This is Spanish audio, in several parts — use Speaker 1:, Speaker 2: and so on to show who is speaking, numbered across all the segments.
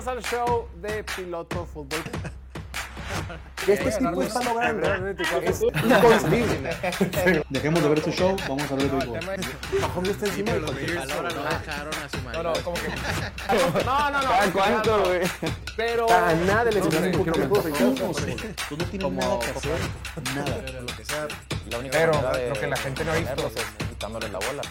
Speaker 1: Bienvenidos al show de Piloto Fútbol.
Speaker 2: Que este tipo está logrando es inconcebible.
Speaker 3: Dejemos de ver este show, vamos a ver el
Speaker 2: está encima de
Speaker 4: no. dejaron a su
Speaker 1: No, no, como que. No, no, no.
Speaker 2: ¿Cada cuánto, güey?
Speaker 1: Pero.
Speaker 2: A nada un de
Speaker 3: Tú no tienes
Speaker 1: Como-
Speaker 3: nada que hacer, nada.
Speaker 4: Lo que sea.
Speaker 5: La única
Speaker 1: Pero lo que la gente no ha visto.
Speaker 5: es quitándole la bola.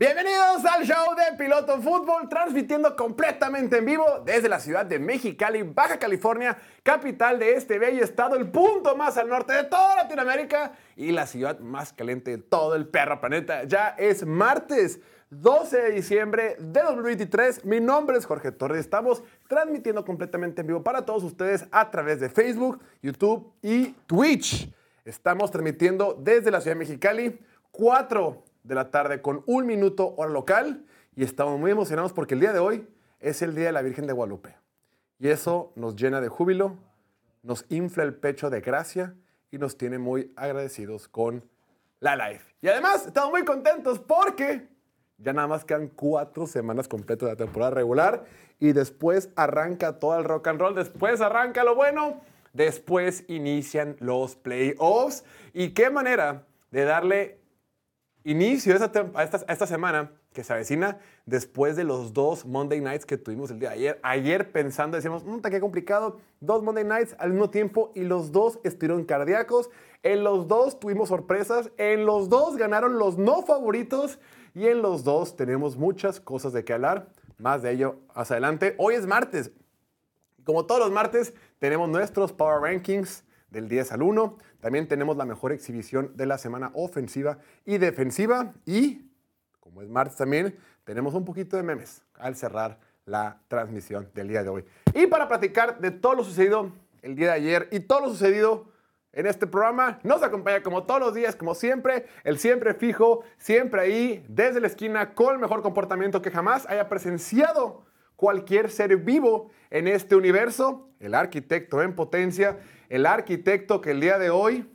Speaker 1: Bienvenidos al show de Piloto Fútbol, transmitiendo completamente en vivo desde la ciudad de Mexicali, Baja California, capital de este bello estado, el punto más al norte de toda Latinoamérica y la ciudad más caliente de todo el perro planeta. Ya es martes 12 de diciembre de 2023. Mi nombre es Jorge Torres. Estamos transmitiendo completamente en vivo para todos ustedes a través de Facebook, YouTube y Twitch. Estamos transmitiendo desde la ciudad de Mexicali, 4 de la tarde con un minuto hora local y estamos muy emocionados porque el día de hoy es el Día de la Virgen de Guadalupe. Y eso nos llena de júbilo, nos infla el pecho de gracia y nos tiene muy agradecidos con la live. Y además estamos muy contentos porque ya nada más quedan cuatro semanas completas de la temporada regular y después arranca todo el rock and roll, después arranca lo bueno, después inician los playoffs. Y qué manera de darle inicio a esta, semana que se avecina después de los dos Monday Nights que tuvimos el día de ayer. Ayer pensando, decíamos, mmm, qué complicado, dos Monday Nights al mismo tiempo y los dos estuvieron cardíacos. En los dos tuvimos sorpresas, en los dos ganaron los no favoritos y en los dos tenemos muchas cosas de qué hablar. Más de ello más adelante. Hoy es martes, como todos los martes, tenemos nuestros Power Rankings del 10 al 1. También tenemos la mejor exhibición de la semana ofensiva y defensiva. Y, como es martes también, tenemos un poquito de memes al cerrar la transmisión del día de hoy. Y para platicar de todo lo sucedido el día de ayer y todo lo sucedido en este programa, nos acompaña como todos los días, como siempre, el siempre fijo, siempre ahí, desde la esquina, con el mejor comportamiento que jamás haya presenciado cualquier ser vivo en este universo, el arquitecto en potencia, el arquitecto que el día de hoy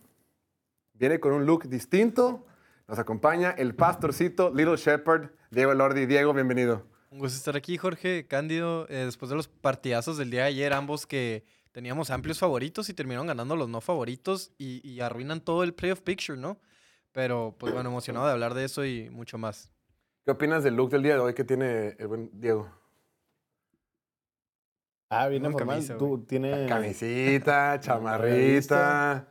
Speaker 1: viene con un look distinto. Nos acompaña el pastorcito Little Shepherd, Diego Lordi. Diego, bienvenido.
Speaker 4: Un gusto estar aquí, Jorge. Cándido, eh, después de los partidazos del día de ayer, ambos que teníamos amplios favoritos y terminaron ganando los no favoritos y, y arruinan todo el playoff picture, ¿no? Pero, pues bueno, emocionado de hablar de eso y mucho más.
Speaker 1: ¿Qué opinas del look del día de hoy que tiene el buen Diego?
Speaker 2: Ah, viene formal.
Speaker 4: camisa,
Speaker 2: Tú tienes.
Speaker 1: Camisita, chamarrita.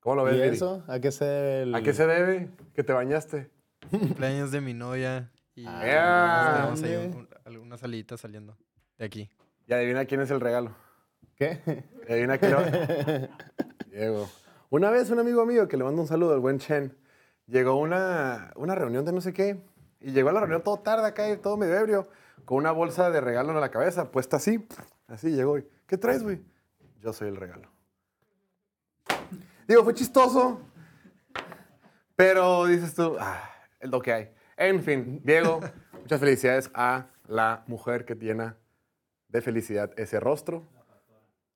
Speaker 1: ¿Cómo lo ves,
Speaker 2: ¿Y eso? ¿A qué se debe el-
Speaker 1: ¿A qué se debe que te bañaste?
Speaker 4: Cumpleaños de mi novia y
Speaker 1: Ah,
Speaker 4: tenemos ahí saliendo de aquí.
Speaker 1: Y adivina quién es el regalo.
Speaker 2: ¿Qué?
Speaker 1: Adivina quién Diego. Una vez un amigo mío que le mando un saludo, el buen Chen, llegó a una, una reunión de no sé qué y llegó a la reunión todo tarde acá y todo medio ebrio con una bolsa de regalo en la cabeza puesta así. Así llegó y, ¿qué traes, güey? Yo soy el regalo. Digo, fue chistoso, pero dices tú, ah, es lo que hay. En fin, Diego, muchas felicidades a la mujer que llena de felicidad ese rostro.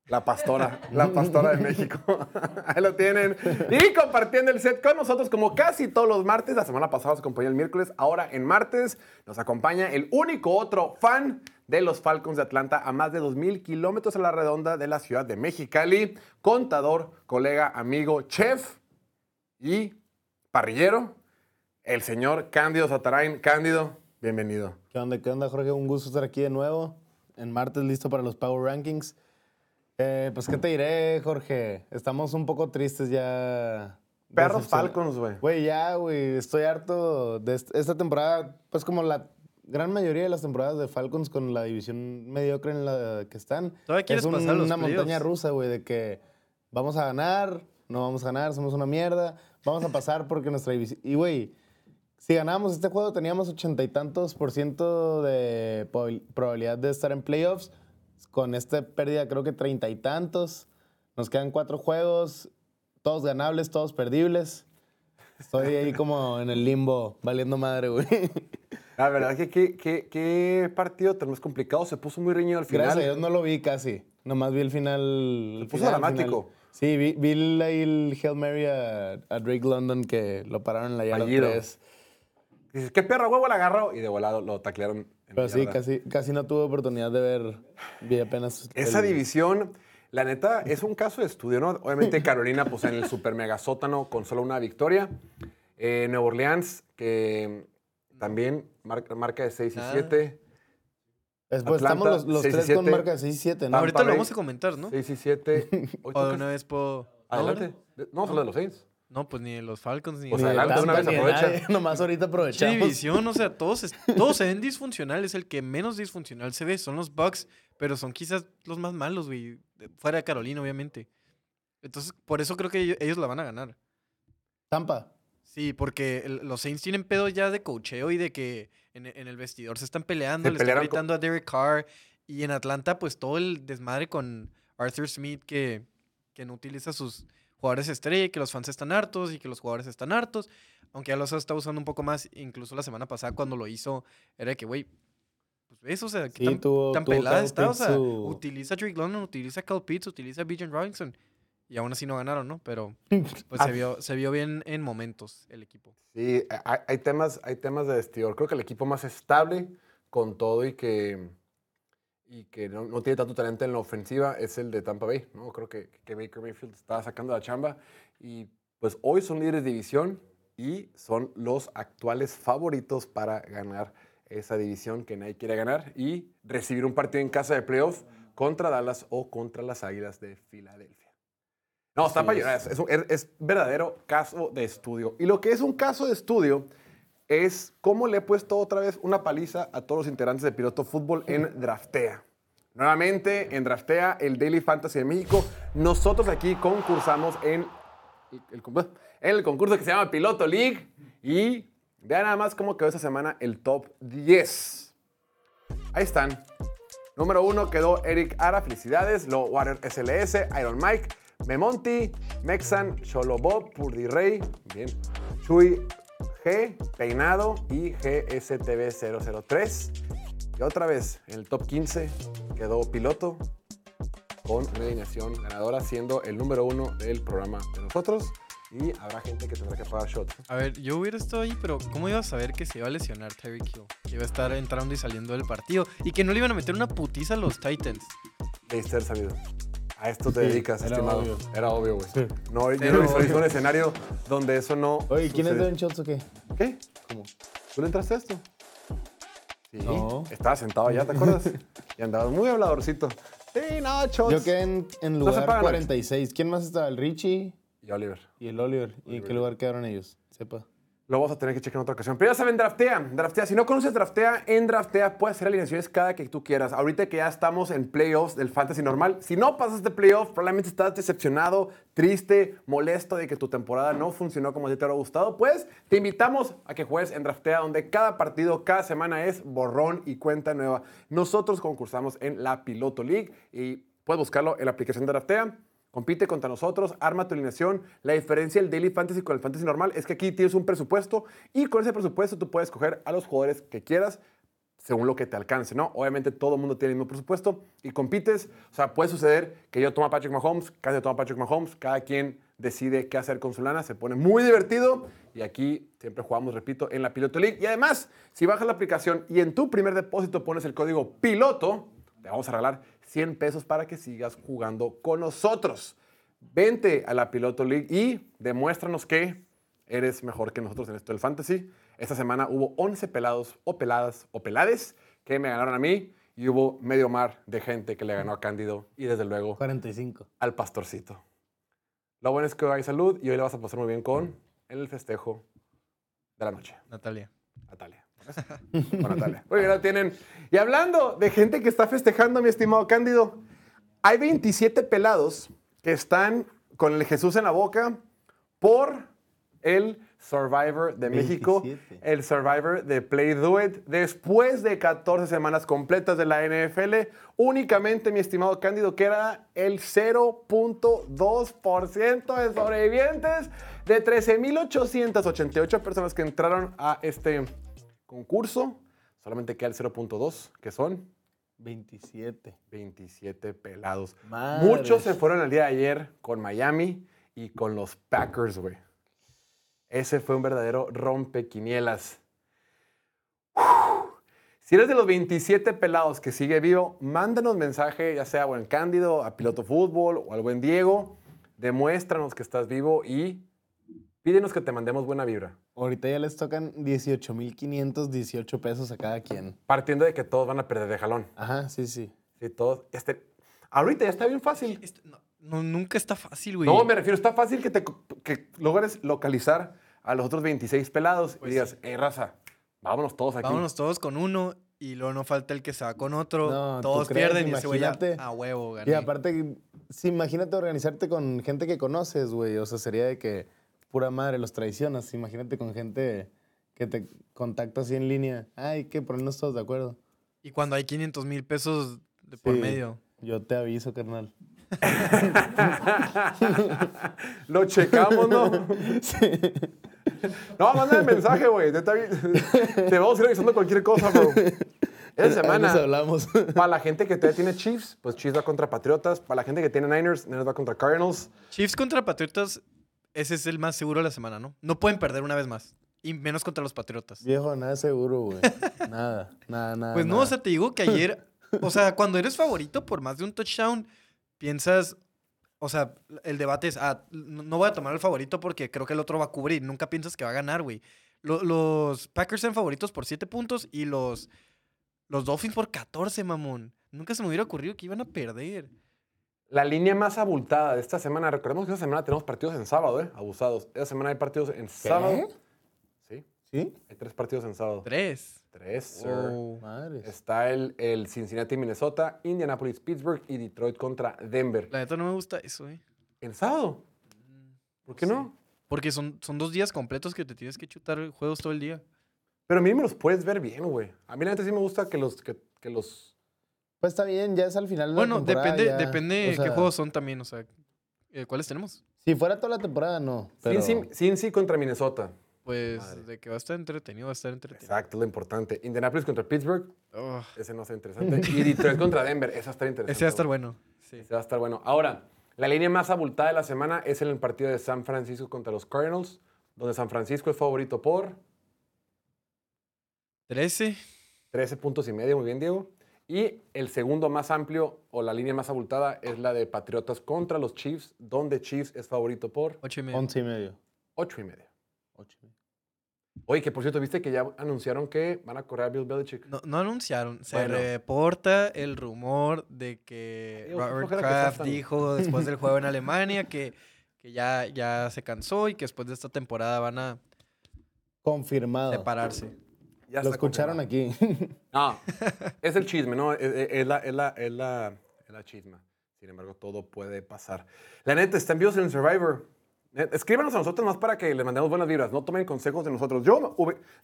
Speaker 1: La pastora, la pastora de México. Ahí lo tienen. Y compartiendo el set con nosotros como casi todos los martes. La semana pasada nos acompañó el miércoles. Ahora en martes nos acompaña el único otro fan de los Falcons de Atlanta a más de 2.000 kilómetros a la redonda de la ciudad de Mexicali. Contador, colega, amigo, chef y parrillero. El señor Cándido Satarain. Cándido, bienvenido.
Speaker 2: ¿Qué onda, qué onda, Jorge? Un gusto estar aquí de nuevo. En martes listo para los Power Rankings. Eh, pues, ¿qué te diré, Jorge? Estamos un poco tristes ya.
Speaker 1: Perros Falcons, güey.
Speaker 2: Güey, ya, güey. Estoy harto de est- esta temporada. Pues, como la gran mayoría de las temporadas de Falcons con la división mediocre en la que están.
Speaker 4: ¿Todavía quieres
Speaker 2: es un-
Speaker 4: pasar los
Speaker 2: una montaña rusa, güey, de que vamos a ganar, no vamos a ganar, somos una mierda. Vamos a pasar porque nuestra división. Y, güey, si ganábamos este juego, teníamos ochenta y tantos por ciento de prob- probabilidad de estar en playoffs. Con esta pérdida, creo que treinta y tantos. Nos quedan cuatro juegos, todos ganables, todos perdibles. Estoy ahí como en el limbo, valiendo madre, güey.
Speaker 1: La verdad que qué, qué- qué partido tan más complicado. Se puso muy reñido al final.
Speaker 2: Gracias a Dios no lo vi casi. Nomás vi el final. el
Speaker 1: puso
Speaker 2: final,
Speaker 1: dramático.
Speaker 2: final. Sí, vi, vi ahí el Hail Mary a, a Drake London que lo pararon en la yarda
Speaker 1: Fallido.
Speaker 2: 3.
Speaker 1: Dices, qué perro huevo la agarró. Y de volado lo taclearon.
Speaker 2: Pero sí, casi, casi no tuve oportunidad de ver. Vi apenas.
Speaker 1: Esa
Speaker 2: el-
Speaker 1: división, la neta, es un caso de estudio, ¿no? Obviamente Carolina, pues en el super mega sótano con solo una victoria. Eh, Nueva Orleans, que también marca, marca de 6 y
Speaker 4: Nada.
Speaker 1: 7.
Speaker 2: Después
Speaker 1: Atlanta,
Speaker 2: estamos los, los
Speaker 1: 6 y
Speaker 2: tres con
Speaker 1: 7.
Speaker 2: marca de 6 y 7, ¿no?
Speaker 4: Ahorita lo
Speaker 1: Bay,
Speaker 4: vamos a comentar, ¿no?
Speaker 1: 6 y 7.
Speaker 4: O de una vez puedo...
Speaker 1: Adelante. No, solo de los Saints.
Speaker 4: No, pues ni los Falcons ni
Speaker 1: Pues
Speaker 2: Ni de
Speaker 1: adelante, una
Speaker 2: Tampa,
Speaker 1: vez
Speaker 2: ni de
Speaker 1: aprovecha.
Speaker 2: nadie, Nomás ahorita aprovechamos.
Speaker 4: división, o sea, todos, es- todos se ven disfuncionales. El que menos disfuncional se ve son los Bucks, pero son quizás los más malos, güey. Fuera de Carolina, obviamente. Entonces, por eso creo que ellos, ellos la van a ganar.
Speaker 2: Tampa.
Speaker 4: Sí, porque el- los Saints tienen pedo ya de cocheo y de que en, en el vestidor se están peleando,
Speaker 1: Se
Speaker 4: le están gritando a Derek Carr. Y en Atlanta, pues todo el desmadre con Arthur Smith que, que no utiliza sus jugadores estrella y que los fans están hartos y que los jugadores están hartos. Aunque ya los está usando un poco más, incluso la semana pasada cuando lo hizo, era de que, güey, pues ves, o sea,
Speaker 2: Sí,
Speaker 4: tan,
Speaker 2: tuvo-
Speaker 4: tan
Speaker 2: tuvo
Speaker 4: pelada está, o sea,
Speaker 2: su-
Speaker 4: utiliza a Drake London, utiliza a Cal Pitts, utiliza a Bijan Robinson. Y aún así no ganaron, ¿no? Pero pues se vio, se vio bien en momentos el equipo.
Speaker 1: Sí, hay, hay temas, hay temas de vestidor. Creo que el equipo más estable con todo y que, y que no, no tiene tanto talento en la ofensiva es el de Tampa Bay. ¿no? Creo que, que Baker Mayfield está sacando la chamba. Y pues hoy son líderes de división y son los actuales favoritos para ganar esa división que nadie quiere ganar y recibir un partido en casa de playoff contra Dallas o contra las Águilas de Filadelfia. No, está
Speaker 2: Así
Speaker 1: para
Speaker 2: es.
Speaker 1: llorar. Es, un- es- es verdadero caso de estudio. Y lo que es un caso de estudio es cómo le he puesto otra vez una paliza a todos los integrantes de Piloto Fútbol en Draftea. Nuevamente, en Draftea, el Daily Fantasy de México, nosotros aquí concursamos en el, el concurso- en el concurso que se llama Piloto League. Y vean nada más cómo quedó esta semana el top 10. Ahí están. Número uno quedó Eric Ara, felicidades. Low Water SLS, Iron Mike, Memonti, Mexan, Cholo Bob, Purdy Rey, bien. Chuy G, Peinado y GSTV003. Y otra vez, en el top 15 quedó Piloto con una alineación ganadora, siendo el número uno del programa de nosotros. Y habrá gente que tendrá que pagar shot.
Speaker 4: A ver, yo hubiera estado ahí, pero ¿cómo iba a saber que se iba a lesionar Tyreek Hill? Que iba a estar entrando y saliendo del partido. Y que no le iban a meter una putiza a los Titans.
Speaker 1: Debiste haber sabido. A esto te
Speaker 2: Sí,
Speaker 1: dedicas,
Speaker 2: era
Speaker 1: estimado.
Speaker 2: obvio.
Speaker 1: Era obvio, güey.
Speaker 2: Sí.
Speaker 1: No, yo no visualizo un escenario donde eso no.
Speaker 2: Oye, ¿quién es. Devin Shots o qué?
Speaker 1: ¿Qué?
Speaker 2: ¿Cómo?
Speaker 1: ¿Tú le entraste a esto? Sí.
Speaker 2: No.
Speaker 1: Estaba sentado allá, ¿te acuerdas? y andabas muy habladorcito. Sí, no, shots.
Speaker 2: Yo quedé en, en lugar
Speaker 1: pagan.
Speaker 2: 46. ¿Quién más estaba? El Richie
Speaker 1: Y Oliver.
Speaker 2: y el Oliver. ¿Y en
Speaker 1: Oliver.
Speaker 2: qué lugar quedaron ellos? Sepa.
Speaker 1: Lo vamos a tener que checar en otra ocasión. Pero ya saben, Draftea. Draftea. Si no conoces Draftea, en Draftea puedes hacer alineaciones cada que tú quieras. Ahorita que ya estamos en playoffs del fantasy normal, si no pasas de playoff, probablemente estás decepcionado, triste, molesto de que tu temporada no funcionó como te hubiera gustado, pues te invitamos a que juegues en Draftea, donde cada partido, cada semana es borrón y cuenta nueva. Nosotros concursamos en la Piloto League y puedes buscarlo en la aplicación de Draftea. Compite contra nosotros, arma tu alineación. La diferencia del Daily Fantasy con el Fantasy normal es que aquí tienes un presupuesto y con ese presupuesto tú puedes escoger a los jugadores que quieras según lo que te alcance, ¿no? Obviamente todo el mundo tiene el mismo presupuesto y compites. O sea, puede suceder que yo tomo a Patrick Mahomes, Candy toma a Patrick Mahomes, cada quien decide qué hacer con su lana, se pone muy divertido y aquí siempre jugamos, repito, en la Piloto League. Y además, si bajas la aplicación y en tu primer depósito pones el código PILOTO, te vamos a regalar 100 pesos para que sigas jugando con nosotros. Vente a la Piloto League y demuéstranos que eres mejor que nosotros en esto del fantasy. Esta semana hubo 11 pelados o peladas o pelades que me ganaron a mí y hubo medio mar de gente que le ganó a Cándido y desde luego
Speaker 2: 45.
Speaker 1: al pastorcito. Lo bueno es que hoy hay salud y hoy le vas a pasar muy bien con el festejo de la noche.
Speaker 4: Natalia.
Speaker 1: Natalia. Con Natalia. Muy bien, lo tienen. Y hablando de gente que está festejando, mi estimado Cándido, hay 27 pelados que están con el Jesús en la boca por el Survivor de México,
Speaker 2: 27.
Speaker 1: el Survivor de Play Do It. Después de 14 semanas completas de la NFL, únicamente, mi estimado Cándido, que era el 0.2% de sobrevivientes de 13.888 personas que entraron a este concurso. Solamente queda el 0.2, que son
Speaker 2: 27.
Speaker 1: 27 pelados. Muchos se fueron el día de ayer con Miami y con los Packers, güey. Ese fue un verdadero rompequinielas. Si eres de los 27 pelados que sigue vivo, mándanos mensaje, ya sea a Buen Cándido, a Piloto Fútbol o al Buen Diego. Demuéstranos que estás vivo y pídenos que te mandemos buena vibra.
Speaker 2: Ahorita ya les tocan 18,518 pesos a cada quien.
Speaker 1: Partiendo de que todos van a perder de jalón.
Speaker 2: Ajá, sí, sí.
Speaker 1: Sí, todos. Este, ahorita ya está bien fácil.
Speaker 4: Esto- no, no, nunca está fácil, güey.
Speaker 1: No, me refiero, está fácil que, te, que logres localizar a los otros 26 pelados
Speaker 4: Pues
Speaker 1: y digas, hey, raza, vámonos todos aquí.
Speaker 4: Vámonos todos con uno y luego no falta el que se va con otro.
Speaker 2: No, ¿tú
Speaker 4: todos
Speaker 2: crees?
Speaker 4: pierden y ya
Speaker 2: Imagínate.
Speaker 4: a huevo, gané.
Speaker 2: Y aparte, sí, imagínate organizarte con gente que conoces, güey. O sea, sería de que pura madre los traicionas. Imagínate con gente que te contacta así en línea. Ay, que ponernos todos de acuerdo.
Speaker 4: Y cuando hay 500 mil pesos de por
Speaker 2: Sí,
Speaker 4: medio.
Speaker 2: Yo te aviso, carnal.
Speaker 1: Lo checamos, ¿no? No, mándame mensaje, güey. Te vamos a ir avisando cualquier cosa, bro.
Speaker 2: Nos
Speaker 1: semana,
Speaker 2: hablamos.
Speaker 1: para la gente que todavía tiene Chiefs, pues Chiefs va contra Patriotas. Para la gente que tiene Niners, Niners va contra Cardinals.
Speaker 4: Chiefs contra Patriotas, ese es el más seguro de la semana, ¿no? No pueden perder una vez más. Y menos contra los Patriotas.
Speaker 2: Viejo, nada seguro, güey. Nada, nada, nada.
Speaker 4: Pues no,
Speaker 2: nada.
Speaker 4: o sea, te digo que ayer, o sea, cuando eres favorito por más de un touchdown, piensas, o sea, el debate es, ah, no voy a tomar el favorito porque creo que el otro va a cubrir. Nunca piensas que va a ganar, güey. Lo- los Packers eran favoritos por 7 puntos y los, los Dolphins por 14, mamón. Nunca se me hubiera ocurrido que iban a perder.
Speaker 1: La línea más abultada de esta semana. Recordemos que esta semana tenemos partidos en sábado, ¿eh? Abusados. Esta semana hay partidos en sábado. Sí,
Speaker 2: ¿Sí?
Speaker 1: hay tres partidos en sábado.
Speaker 4: Tres.
Speaker 1: Tres, sir.
Speaker 4: Oh.
Speaker 1: Está el, el Cincinnati, Minnesota, Indianapolis, Pittsburgh y Detroit contra Denver.
Speaker 4: La neta no me gusta eso, eh.
Speaker 1: ¿En sábado? ¿Por qué
Speaker 4: Sí.
Speaker 1: no?
Speaker 4: Porque son, son dos días completos que te tienes que chutar juegos todo el día.
Speaker 1: Pero a mí me los puedes ver bien, güey. A mí la neta sí me gusta que los... Que, que los...
Speaker 2: Pues está bien, ya es al final de
Speaker 4: Bueno,
Speaker 2: la temporada.
Speaker 4: depende,
Speaker 2: ya.
Speaker 4: depende
Speaker 2: O
Speaker 4: qué juegos son también, o sea, eh, ¿cuáles tenemos?
Speaker 2: Si fuera toda la temporada, no. Pero...
Speaker 1: Cincy, Cincy contra Minnesota.
Speaker 4: Pues
Speaker 1: Madre.
Speaker 4: de que va a estar entretenido, va a estar entretenido.
Speaker 1: Exacto, lo importante. Indianapolis contra Pittsburgh. Ese no está interesante. y Detroit contra Denver. Ese va a estar interesante.
Speaker 4: ese va a estar bueno. Sí.
Speaker 1: Ese va a estar bueno. Ahora, la línea más abultada de la semana es en el partido de San Francisco contra los Cardinals, donde San Francisco es favorito por
Speaker 4: 13.
Speaker 1: 13 puntos y medio, muy bien, Diego. Y el segundo más amplio o la línea más abultada es la de Patriotas contra los Chiefs, donde Chiefs es favorito por
Speaker 4: 8 y medio.
Speaker 2: Once y medio.
Speaker 1: 8 y medio.
Speaker 2: Ocho y medio.
Speaker 1: Oye, que por cierto, viste que ya anunciaron que van a correr a Bill Belichick.
Speaker 4: No, no anunciaron. Se
Speaker 1: Bueno.
Speaker 4: reporta el rumor de que Robert
Speaker 1: que
Speaker 4: Kraft dijo después del juego en Alemania que, que ya, ya se cansó y que después de esta temporada van a
Speaker 2: Confirmado.
Speaker 4: separarse.
Speaker 1: Ya
Speaker 2: Lo escucharon
Speaker 1: confirmado.
Speaker 2: aquí.
Speaker 1: No, es el chisme, ¿no? Es, es- es la, es, la, es, la, es la chisma. Sin embargo, todo puede pasar. La neta, están vivos en Survivor. Net- Escríbanos a nosotros más para que les mandemos buenas vibras. No tomen consejos de nosotros. Yo,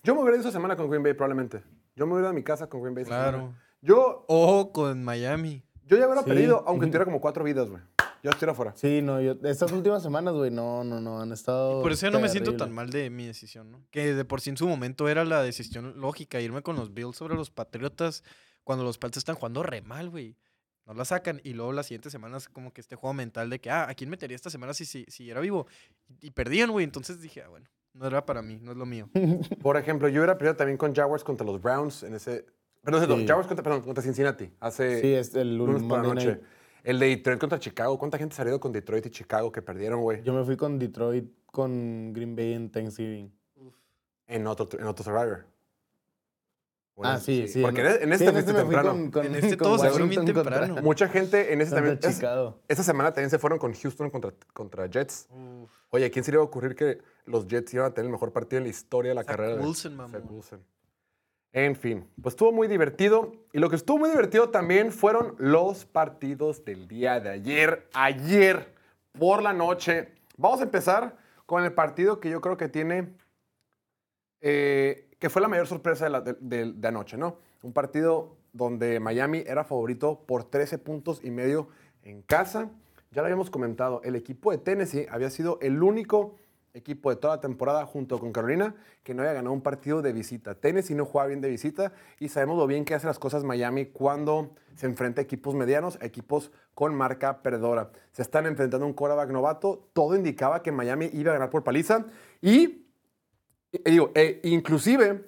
Speaker 1: yo me hubiera ido esa semana con Green Bay, probablemente. Yo me hubiera ido a mi casa con Green Bay.
Speaker 4: Claro.
Speaker 1: semana. Yo,
Speaker 4: O con Miami.
Speaker 1: yo ya hubiera
Speaker 2: Sí.
Speaker 1: perdido, aunque tuviera como cuatro vidas, güey. Yo estuviera afuera.
Speaker 2: Sí, no, yo, estas últimas semanas, güey, no, no, no, han estado.
Speaker 4: Por eso ya no me siento tan mal de mi decisión, ¿no? Que de por sí en su momento era la decisión lógica, irme con los Bills sobre los Patriotas cuando los Pats están jugando re mal, güey. No la sacan y luego las siguientes semanas como que este juego mental de que, ah, ¿a quién metería esta semana si, si, si era vivo? Y, y perdían, güey. Entonces dije, ah, bueno, no era para mí, no es lo mío.
Speaker 1: Por ejemplo, yo hubiera perdido también con Jaguars contra los Browns en ese... Perdón,
Speaker 2: Sí.
Speaker 1: Jaguars contra, perdón, contra Cincinnati. Hace...
Speaker 2: Sí, es el
Speaker 1: lunes por la noche.
Speaker 2: night.
Speaker 1: El de Detroit contra Chicago. ¿Cuánta gente ido con Detroit y Chicago que perdieron, güey?
Speaker 2: Yo me fui con Detroit, con Green Bay en Thanksgiving.
Speaker 1: En otro, en otro Survivor. Bueno,
Speaker 2: ah, sí, sí.
Speaker 1: Porque en, en
Speaker 2: sí,
Speaker 1: este fuiste
Speaker 2: me fui
Speaker 1: temprano.
Speaker 2: con- con-
Speaker 4: En este
Speaker 2: con
Speaker 4: todos se fueron bien temprano.
Speaker 1: Mucha gente en este también. es-
Speaker 2: Chicago.
Speaker 1: esta semana también se fueron con Houston contra, contra Jets. Oye, ¿a quién se le iba a ocurrir que los Jets iban a tener el mejor partido en la historia de la
Speaker 4: Zach
Speaker 1: carrera? de-
Speaker 4: Wilson, mamón.
Speaker 1: Zach Wilson. En fin, pues estuvo muy divertido. Y lo que estuvo muy divertido también fueron los partidos del día de ayer. Ayer, por la noche. Vamos a empezar con el partido que yo creo que tiene, eh, que fue la mayor sorpresa de, la- de- de- de anoche, ¿no? Un partido donde Miami era favorito por 13 puntos y medio en casa. Ya lo habíamos comentado, el equipo de Tennessee había sido el único equipo de toda la temporada junto con Carolina que no había ganado un partido de visita. Tennessee no juega bien de visita y sabemos lo bien que hace las cosas Miami cuando se enfrenta a equipos medianos, a equipos con marca perdedora. Se están enfrentando a un quarterback novato, todo indicaba que Miami iba a ganar por paliza y, y digo, e inclusive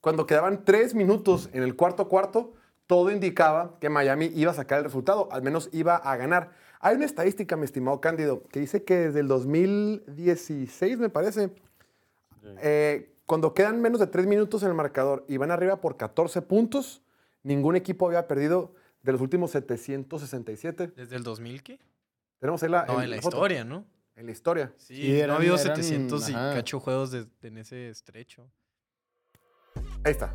Speaker 1: Cuando quedaban tres minutos en el cuarto cuarto, todo indicaba que Miami iba a sacar el resultado, al menos iba a ganar. Hay una estadística, mi estimado Cándido, que dice que desde el 2016, me parece, eh, cuando quedan menos de tres minutos en el marcador y van arriba por 14 puntos, ningún equipo había perdido de los últimos 767.
Speaker 4: ¿Desde el 2000 qué?
Speaker 1: Tenemos ahí la,
Speaker 4: No,
Speaker 1: el-
Speaker 4: en la historia, ¿no?
Speaker 1: En la historia.
Speaker 4: Sí,
Speaker 2: Sí,
Speaker 4: no ha habido
Speaker 2: eran-
Speaker 4: 700 y
Speaker 2: ajá.
Speaker 4: cacho juegos de- en ese estrecho.
Speaker 1: Ahí está.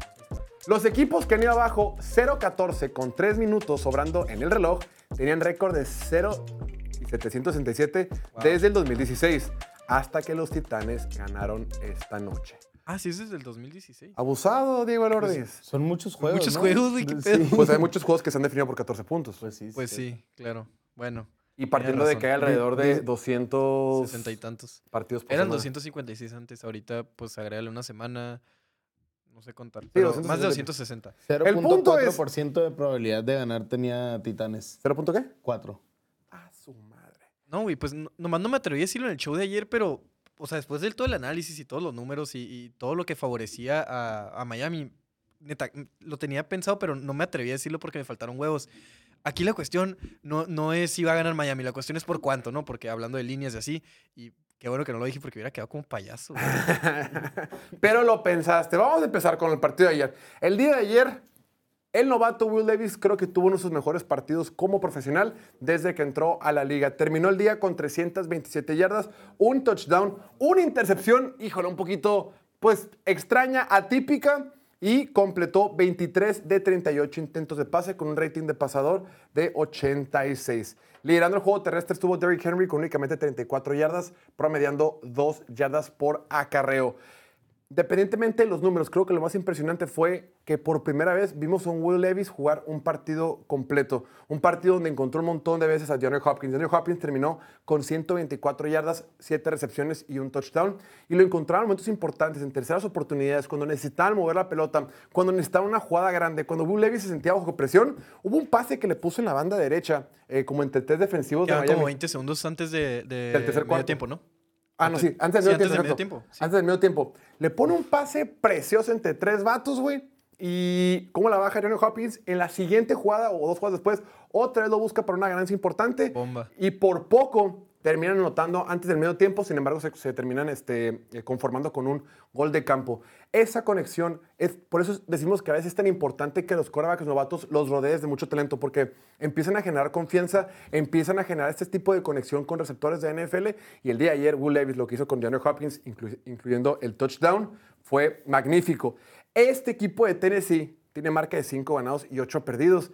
Speaker 1: Los equipos que han ido abajo 0-14 con 3 minutos sobrando en el reloj tenían récord de 0 y 767
Speaker 4: Wow.
Speaker 1: desde el 2016 hasta que los Titanes ganaron esta noche.
Speaker 4: Ah, sí, es desde el 2016.
Speaker 1: Abusado, Diego Elordiz.
Speaker 2: Son muchos juegos.
Speaker 4: Muchos
Speaker 2: ¿no?
Speaker 4: juegos, güey, qué
Speaker 2: Sí.
Speaker 4: pedo.
Speaker 1: Pues hay muchos juegos que se han definido por 14 puntos.
Speaker 2: Pues sí.
Speaker 4: Pues sí, claro. Bueno,
Speaker 1: y partiendo de que hay alrededor de
Speaker 2: Di-
Speaker 1: 200
Speaker 4: sesenta y tantos.
Speaker 1: partidos por
Speaker 4: Eran
Speaker 1: semana.
Speaker 4: 256 antes, ahorita pues agrégale una semana, no sé contar, pero más de
Speaker 1: 260.
Speaker 4: 260.
Speaker 1: El punto es-
Speaker 2: 0.4% de probabilidad de ganar tenía Titanes.
Speaker 1: ¿Cero punto qué?
Speaker 2: 4.
Speaker 1: Ah, su madre.
Speaker 4: No, güey, pues no- nomás no me atreví a decirlo en el show de ayer, pero, o sea, después del todo el análisis y todos los números y, y todo lo que favorecía a, a Miami, neta, lo tenía pensado, pero no me atreví a decirlo porque me faltaron huevos. Aquí la cuestión no, no es si va a ganar Miami, la cuestión es por cuánto, ¿no? Porque hablando de líneas y así, y qué bueno que no lo dije porque hubiera quedado como payaso.
Speaker 1: Pero lo pensaste. Vamos a empezar con el partido de ayer. El día de ayer, el novato Will Davis creo que tuvo uno de sus mejores partidos como profesional desde que entró a la liga. Terminó el día con 327 yardas, un touchdown, una intercepción, híjole, un poquito, pues, extraña, atípica. Y completó 23 de 38 intentos de pase con un rating de pasador de 86. Liderando el juego terrestre estuvo Derrick Henry con únicamente 34 yardas, promediando 2 yardas por acarreo. Independientemente de los números, creo que lo más impresionante fue que por primera vez vimos a un Will Levis jugar un partido completo. Un partido donde encontró un montón de veces a DeAndre Hopkins. DeAndre Hopkins terminó con 124 yardas, 7 recepciones y un touchdown. Y lo encontraron en momentos importantes, en terceras oportunidades, cuando necesitaban mover la pelota, cuando necesitaban una jugada grande, cuando Will Levis se sentía bajo presión. Hubo un pase que le puso en la banda derecha, eh, como entre tres defensivos de
Speaker 4: Quedaban
Speaker 1: Miami.
Speaker 4: como 20 segundos antes de, de
Speaker 1: Del tercer cuarto.
Speaker 4: tiempo, ¿no?
Speaker 1: Ah, no, sí, antes
Speaker 4: Sí,
Speaker 1: del medio
Speaker 4: antes del
Speaker 1: tiempo.
Speaker 4: medio tiempo, sí.
Speaker 1: Antes del medio tiempo. Le pone un pase precioso entre tres vatos, güey. Y cómo la baja Johnny Hopkins en la siguiente jugada o dos jugadas después, otra vez lo busca para una ganancia importante.
Speaker 4: Bomba.
Speaker 1: Y por poco terminan anotando antes del medio tiempo, sin embargo se, terminan este, eh, conformando con un gol de campo. Esa conexión, es, por eso decimos que a veces es tan importante que los quarterbacks novatos los rodees de mucho talento, porque empiezan a generar confianza, empiezan a generar este tipo de conexión con receptores de NFL, y el día ayer Will Levis lo que hizo con DeAndre Hopkins, inclu- incluyendo el touchdown, fue magnífico. Este equipo de Tennessee tiene marca de 5 ganados y 8 perdidos,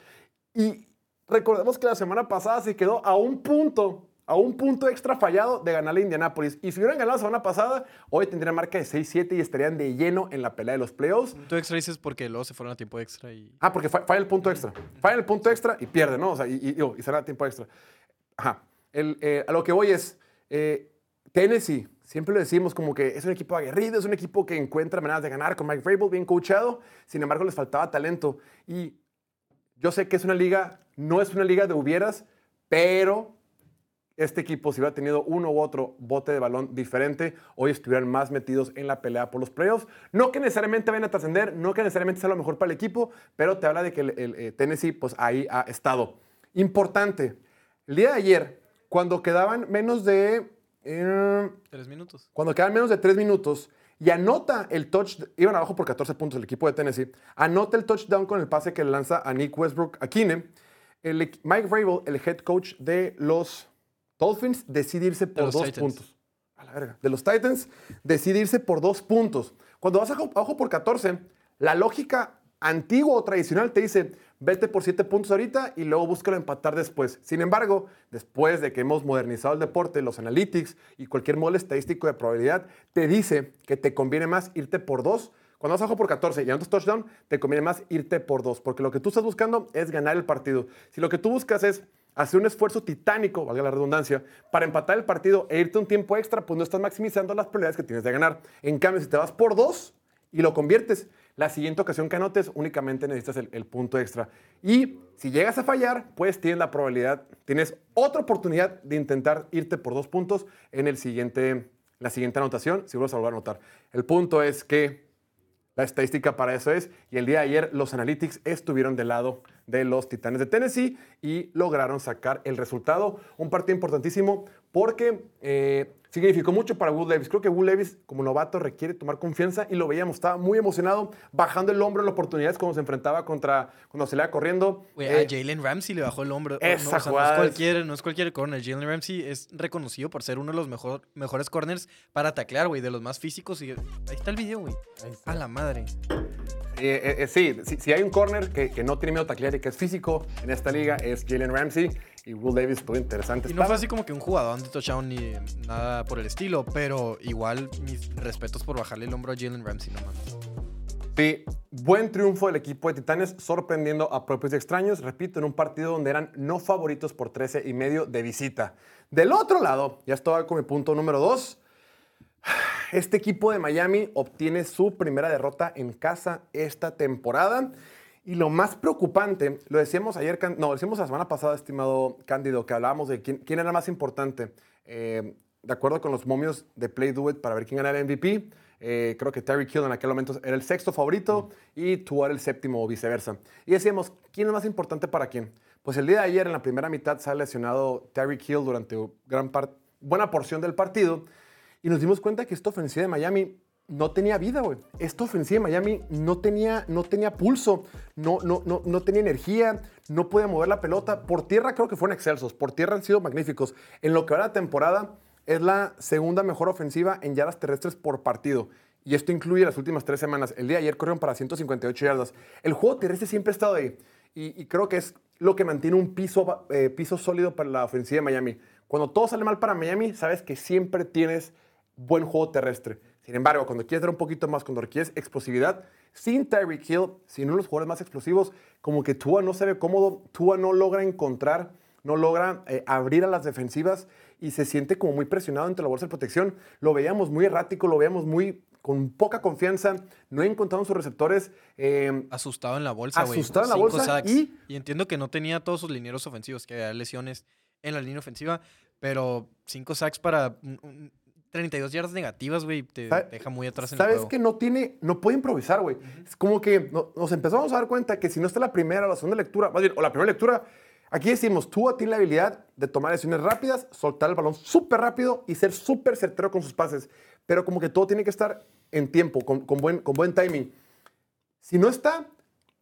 Speaker 1: y recordemos que la semana pasada se quedó a un punto a un punto extra fallado de ganarle a Indianapolis. Y si hubieran ganado la semana pasada, hoy tendrían marca de 6-7 y estarían de lleno en la pelea de los playoffs.
Speaker 4: Punto extra dices porque luego se fueron a tiempo extra y...
Speaker 1: Ah, porque fa- falla el punto extra. Falla el punto extra y pierde, ¿no? O sea, y, y, digo, y será a tiempo extra. Ajá. El, eh, a lo que voy es, eh, Tennessee, siempre lo decimos como que es un equipo aguerrido, es un equipo que encuentra maneras de ganar con Mike Vrabel, bien coachado. Sin embargo, les faltaba talento. Y yo sé que es una liga, no es una liga de hubieras, pero este equipo, si hubiera tenido uno u otro bote de balón diferente, hoy estuvieran más metidos en la pelea por los playoffs. No que necesariamente vayan a trascender, no que necesariamente sea lo mejor para el equipo, pero te habla de que el, el, eh, Tennessee, pues ahí ha estado. Importante, el día de ayer, cuando quedaban menos de... eh,
Speaker 4: Tres minutos.
Speaker 1: cuando quedan menos de tres minutos y anota el touch, iban abajo por 14 puntos el equipo de Tennessee, anota el touchdown con el pase que le lanza a Nick Westbrook a el Mike Vrabel, el head coach de los Dolphins, decide irse por dos
Speaker 4: Titans.
Speaker 1: puntos. A la verga. De los Titans, decide irse por dos puntos. Cuando vas abajo, abajo por 14, la lógica antigua o tradicional te dice, vete por siete puntos ahorita y luego búscalo empatar después. Sin embargo, después de que hemos modernizado el deporte, los analytics y cualquier modelo estadístico de probabilidad, te dice que te conviene más irte por dos. Cuando vas abajo por 14 y anotas touchdown, te conviene más irte por dos, porque lo que tú estás buscando es ganar el partido. Si lo que tú buscas es hacer un esfuerzo titánico, valga la redundancia, para empatar el partido e irte un tiempo extra, pues no estás maximizando las probabilidades que tienes de ganar. En cambio, si te vas por dos y lo conviertes, la siguiente ocasión que anotes únicamente necesitas el, punto extra. Y si llegas a fallar, pues tienes la probabilidad, tienes otra oportunidad de intentar irte por dos puntos en el siguiente, la siguiente anotación, si vuelves a volver a anotar. El punto es que La estadística para eso es, y el día de ayer los analytics estuvieron del lado de los Titanes de Tennessee y lograron sacar el resultado. Un partido importantísimo porque eh, significó mucho para Will Levis. Creo que Will Levis, como novato, requiere tomar confianza y lo veíamos, estaba muy emocionado, bajando el hombro en las oportunidades cuando se enfrentaba contra, cuando se le iba corriendo.
Speaker 4: Güey,
Speaker 1: Eh,
Speaker 4: a Jalen Ramsey le bajó el hombro. No,
Speaker 1: esa
Speaker 4: o sea, no,
Speaker 1: jugada
Speaker 4: es cualquier, no es cualquier corner. Jalen Ramsey es reconocido por ser uno de los mejor, mejores corners para taclear, güey, de los más físicos. Y ahí está el video, güey. A la madre.
Speaker 1: Eh, eh, eh, sí, si, si hay un corner que, que no tiene miedo a taclear y que es físico en esta liga es Jalen Ramsey y Will Davis estuvo interesante.
Speaker 4: Y no fue así como que un jugador de touchdown ni nada por el estilo, pero igual mis respetos por bajarle el hombro a Jalen Ramsey, no mames.
Speaker 1: Sí, buen triunfo del equipo de Titanes, sorprendiendo a propios y extraños. Repito, en un partido donde eran no favoritos por 13 y medio de visita. Del otro lado, ya estaba con mi punto número 2. Este equipo de Miami obtiene su primera derrota en casa esta temporada. Y lo más preocupante, lo decíamos ayer, no, lo decíamos la semana pasada, estimado Cándido, que hablábamos de quién, quién era más importante. Eh, de acuerdo con los momios de Play Do It para ver quién era el MVP, eh, creo que Terry Kill en aquel momento era el sexto favorito y Tua era el séptimo o viceversa. Y decíamos, ¿quién es más importante para quién? Pues el día de ayer, en la primera mitad, sale lesionado Terry Kill durante gran buena porción del partido. Y nos dimos cuenta que esta ofensiva de Miami no tenía vida, güey. Esta ofensiva de Miami no tenía, no tenía pulso, no, no, no, no tenía energía, no podía mover la pelota. Por tierra creo que fueron excelsos, por tierra han sido magníficos. En lo que va la temporada, es la segunda mejor ofensiva en yardas terrestres por partido. Y esto incluye las últimas tres semanas. El día ayer corrieron para 158 yardas. El juego terrestre siempre ha estado ahí. Y, y creo que es lo que mantiene un piso, eh, piso sólido para la ofensiva de Miami. Cuando todo sale mal para Miami, sabes que siempre tienes buen juego terrestre. Sin embargo, cuando quieres dar un poquito más, cuando requieres explosividad, sin Tyreek Hill, sin uno de los jugadores más explosivos, como que Tua no se ve cómodo, Tua no logra encontrar, no logra eh, abrir a las defensivas y se siente como muy presionado entre la bolsa de protección. Lo veíamos muy errático, lo veíamos muy con poca confianza, no encontraron sus receptores. eh,
Speaker 4: Asustado en la bolsa, güey.
Speaker 1: Asustado en la
Speaker 4: Cinco
Speaker 1: bolsa
Speaker 4: sacks.
Speaker 1: y-
Speaker 4: Y entiendo que no tenía todos sus linieros ofensivos, que había lesiones en la línea ofensiva, pero cinco sacks para un- un- 32 yardas negativas, güey, te
Speaker 1: ¿Sabe-
Speaker 4: deja muy atrás en el
Speaker 1: ¿Sabes
Speaker 4: juego.
Speaker 1: que no tiene, no puede improvisar, güey? Es como que no- nos empezamos a dar cuenta que si no está la primera o la segunda lectura, más bien, o la primera lectura, aquí decimos, Tua tiene la habilidad de tomar decisiones rápidas, soltar el balón súper rápido y ser súper certero con sus pases. Pero como que todo tiene que estar en tiempo, con, con buen, con buen timing. Si no está,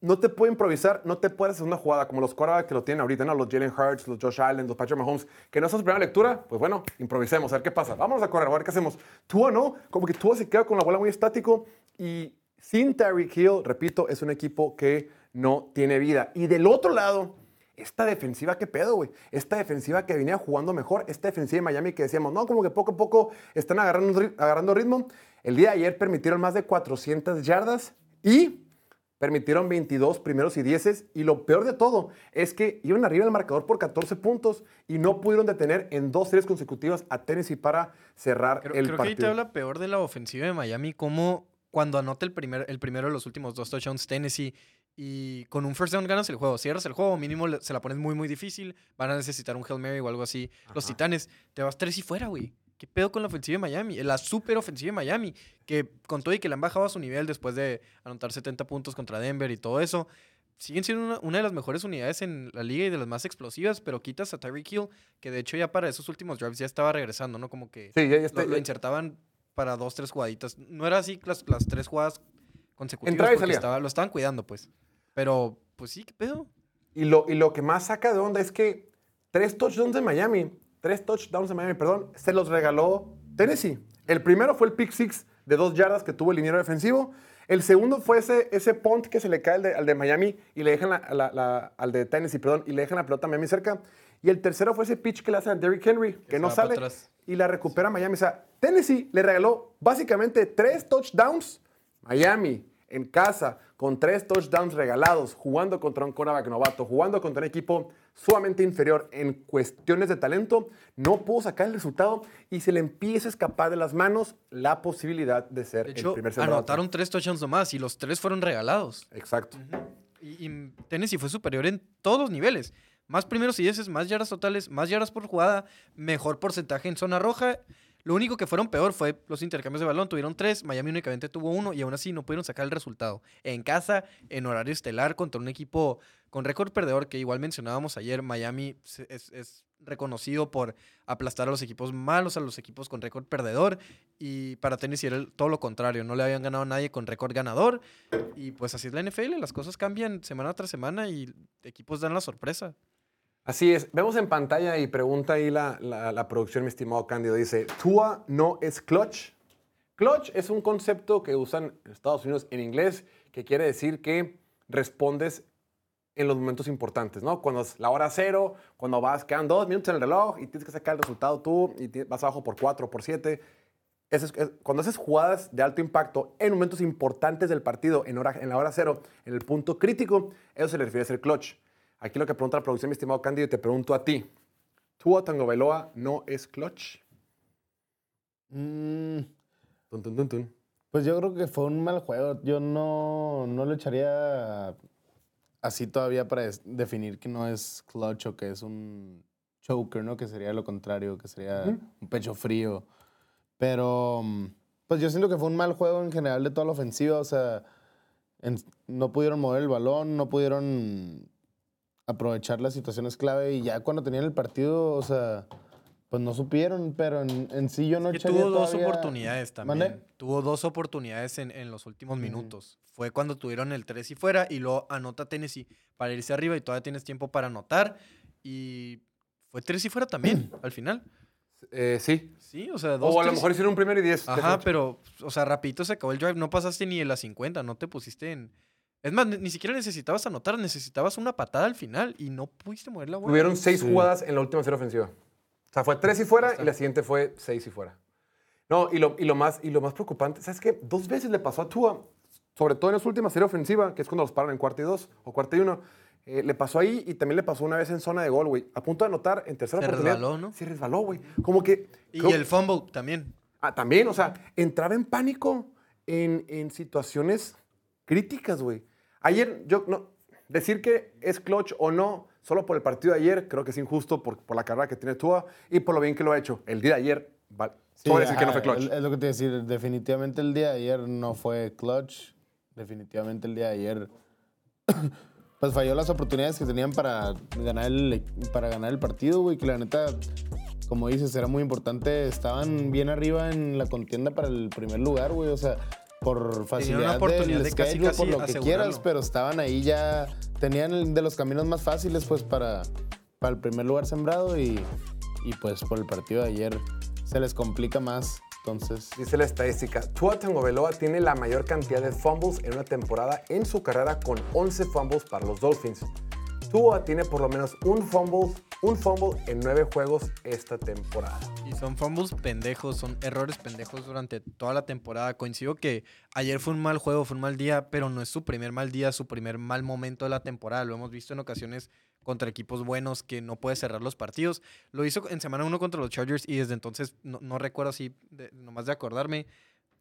Speaker 1: no te puede improvisar, no te puedes hacer una jugada como los quarterbacks que lo tienen ahorita, ¿no? Los Jalen Hurts, los Josh Allen, los Patrick Mahomes, que no es su primera lectura, pues bueno, improvisemos, a ver qué pasa. Vámonos a correr, a ver qué hacemos. Tua no, como que Tua se queda con la bola muy estático y sin Tyreek Hill, repito, es un equipo que no tiene vida. Y del otro lado, esta defensiva, ¿qué pedo, güey? Esta defensiva que venía jugando mejor, esta defensiva de Miami que decíamos, no, como que poco a poco están agarrando, agarrando ritmo. El día de ayer permitieron más de 400 yardas y permitieron 22 primeros y dieces. Y lo peor de todo es que iban arriba del marcador por 14 puntos y no pudieron detener en dos series consecutivas a Tennessee para cerrar
Speaker 4: Creo,
Speaker 1: el
Speaker 4: creo que ahí te
Speaker 1: partido.
Speaker 4: habla peor de la ofensiva de Miami, como cuando anota el, primer, el primero de los últimos dos touchdowns Tennessee y con un first down ganas el juego. Cierras el juego, mínimo se la pones muy, muy difícil. Van a necesitar un Hail Mary o algo así. Los. Titanes, te vas tres y fuera, güey. ¿Qué pedo con la ofensiva de Miami? La super ofensiva de Miami, que con todo y que le han bajado a su nivel después de anotar 70 puntos contra Denver y todo eso, siguen siendo una, una de las mejores unidades en la liga y de las más explosivas, pero quitas a Tyreek Hill, que de hecho ya para esos últimos drives ya estaba regresando, ¿no? Como que
Speaker 1: Sí, ya, ya está-
Speaker 4: lo, lo insertaban para dos, tres jugaditas. No era así las, las tres jugadas consecutivas
Speaker 1: Entraba y
Speaker 4: porque
Speaker 1: salía.
Speaker 4: estaba- lo estaban cuidando, pues. Pero, pues sí, ¿qué pedo?
Speaker 1: Y lo, y lo que más saca de onda es que tres touchdowns de Miami, tres touchdowns de Miami, perdón, se los regaló Tennessee. El primero fue el pick six de dos yardas que tuvo el liniero defensivo. El segundo fue ese, ese punt que se le cae al de, al de Miami y le dejan la, la- la- al de Tennessee, perdón, y le dejan la pelota a Miami cerca. Y el tercero fue ese pitch que le hacen a Derrick Henry, que,
Speaker 4: se
Speaker 1: no sale y la recupera Miami. O sea, Tennessee le regaló básicamente tres touchdowns. Miami en casa con tres touchdowns regalados, jugando contra un quarterback novato, jugando contra un equipo sumamente inferior en cuestiones de talento, no pudo sacar el resultado y se le empieza a escapar de las manos la posibilidad de ser
Speaker 4: De
Speaker 1: el primer sembrado.
Speaker 4: anotaron tres touchdowns nomás y los tres fueron regalados.
Speaker 1: Exacto.
Speaker 4: Y, y Tennessee fue superior en todos los niveles. Más primeros y dieces, más yardas totales, más yardas por jugada, mejor porcentaje en zona roja. Lo único que fueron peor fue los intercambios de balón. Tuvieron tres, Miami únicamente tuvo uno y aún así no pudieron sacar el resultado. En casa, en horario estelar, contra un equipo con récord perdedor que igual mencionábamos ayer, Miami es, reconocido por aplastar a los equipos malos, a los equipos con récord perdedor. Y para Tennessee era todo lo contrario. No le habían ganado a nadie con récord ganador. Y pues así es la NFL. Las cosas cambian semana tras semana y equipos dan la sorpresa.
Speaker 1: Así es. Vemos en pantalla y pregunta ahí la, la- producción, mi estimado Cándido. Dice, Tua no es clutch. Clutch es un concepto que usan Estados Unidos en inglés que quiere decir que respondes en los momentos importantes, ¿no? Cuando es la hora cero, cuando vas, quedan dos minutos en el reloj y tienes que sacar el resultado tú y vas abajo por cuatro, por siete. Es- es- cuando haces jugadas de alto impacto en momentos importantes del partido, en, hora, en la hora cero, en el punto crítico, eso se le refiere a ser clutch. Aquí lo que pregunta la producción, mi estimado Cándido, y te pregunto a ti. ¿Tua Tango Bailoa no es clutch?
Speaker 2: Mm,
Speaker 1: Tun, tun, tun, tun.
Speaker 2: pues yo creo que fue un mal juego. Yo no, no lo echaría así todavía para definir que no es clutch o que es un choker, ¿no? Que sería lo contrario, que sería un pecho frío. Pero, mm, pues yo siento que fue un mal juego en general de toda la ofensiva. O sea, en- no pudieron mover el balón, no pudieron aprovechar las situaciones clave y ya cuando tenían el partido, o sea, pues no supieron, pero en, en sí yo no echaría
Speaker 4: tuvo dos
Speaker 2: todavía-
Speaker 4: oportunidades también. Tuvo dos oportunidades en, en los últimos minutos. Fue cuando tuvieron el 3 y fuera y luego anota Tennessee para irse arriba y todavía tienes tiempo para anotar. Y fue 3 y fuera también al final.
Speaker 1: Eh, sí.
Speaker 4: Sí, o sea, dos.
Speaker 1: O a lo mejor hicieron un primero y diez.
Speaker 4: Ajá, pero, o sea, rapidito se acabó el drive. No pasaste ni en la 50, no te pusiste en. Es más, ni, siquiera necesitabas anotar, necesitabas una patada al final y no pudiste mover la bola.
Speaker 1: Tuvieron seis
Speaker 2: Sí.
Speaker 1: jugadas en la última serie ofensiva. O sea, fue tres y fuera y la siguiente fue seis y fuera. No, y lo, y lo, más, y lo más preocupante, ¿sabes qué? Dos veces le pasó a Tua, sobre todo en su última serie ofensiva, que es cuando los paran en cuarto y dos o cuarto y uno. eh, le pasó ahí y también le pasó una vez en zona de gol, güey. A punto de anotar en tercera
Speaker 4: Se
Speaker 1: oportunidad.
Speaker 4: resbaló, ¿no?
Speaker 1: Se resbaló, güey. Como que...
Speaker 4: Y
Speaker 1: creo-
Speaker 4: el fumble también.
Speaker 1: Ah, también, o sea, entraba en pánico en, en situaciones críticas, güey. Ayer, yo no. Decir que es clutch o no, solo por el partido de ayer, creo que es injusto por, por la carrera que tiene Tua y por lo bien que lo ha hecho. El día de ayer, va,
Speaker 2: Sí,
Speaker 1: decir que no
Speaker 2: ajá,
Speaker 1: fue clutch.
Speaker 2: Es, lo que te decir. Definitivamente el día de ayer no fue clutch. Definitivamente el día de ayer. Pues falló las oportunidades que tenían para ganar el, para ganar el partido, güey. Que la neta, como dices, era muy importante. Estaban bien arriba en la contienda para el primer lugar, güey. O sea, por facilidad
Speaker 4: oportunidad
Speaker 2: del
Speaker 4: de casi,
Speaker 2: schedule,
Speaker 4: casi
Speaker 2: por lo que
Speaker 4: asegurarlo.
Speaker 2: quieras, pero estaban ahí ya. Tenían de los caminos más fáciles, pues, para, para el primer lugar sembrado. Y, y pues por el partido de ayer se les complica más. Entonces,
Speaker 1: Dice la estadística, Tua Tagovailoa tiene la mayor cantidad de fumbles en una temporada en su carrera con 11 fumbles para los Dolphins. Tua tiene por lo menos un fumble, un fumble en nueve juegos esta temporada.
Speaker 4: Y son fumbles pendejos, son errores pendejos durante toda la temporada. Coincido que ayer fue un mal juego, fue un mal día, pero no es su primer mal día, su primer mal momento de la temporada. Lo hemos visto en ocasiones contra equipos buenos que no puede cerrar los partidos. Lo hizo en semana 1 contra los Chargers y desde entonces no, no recuerdo así, de- nomás de acordarme,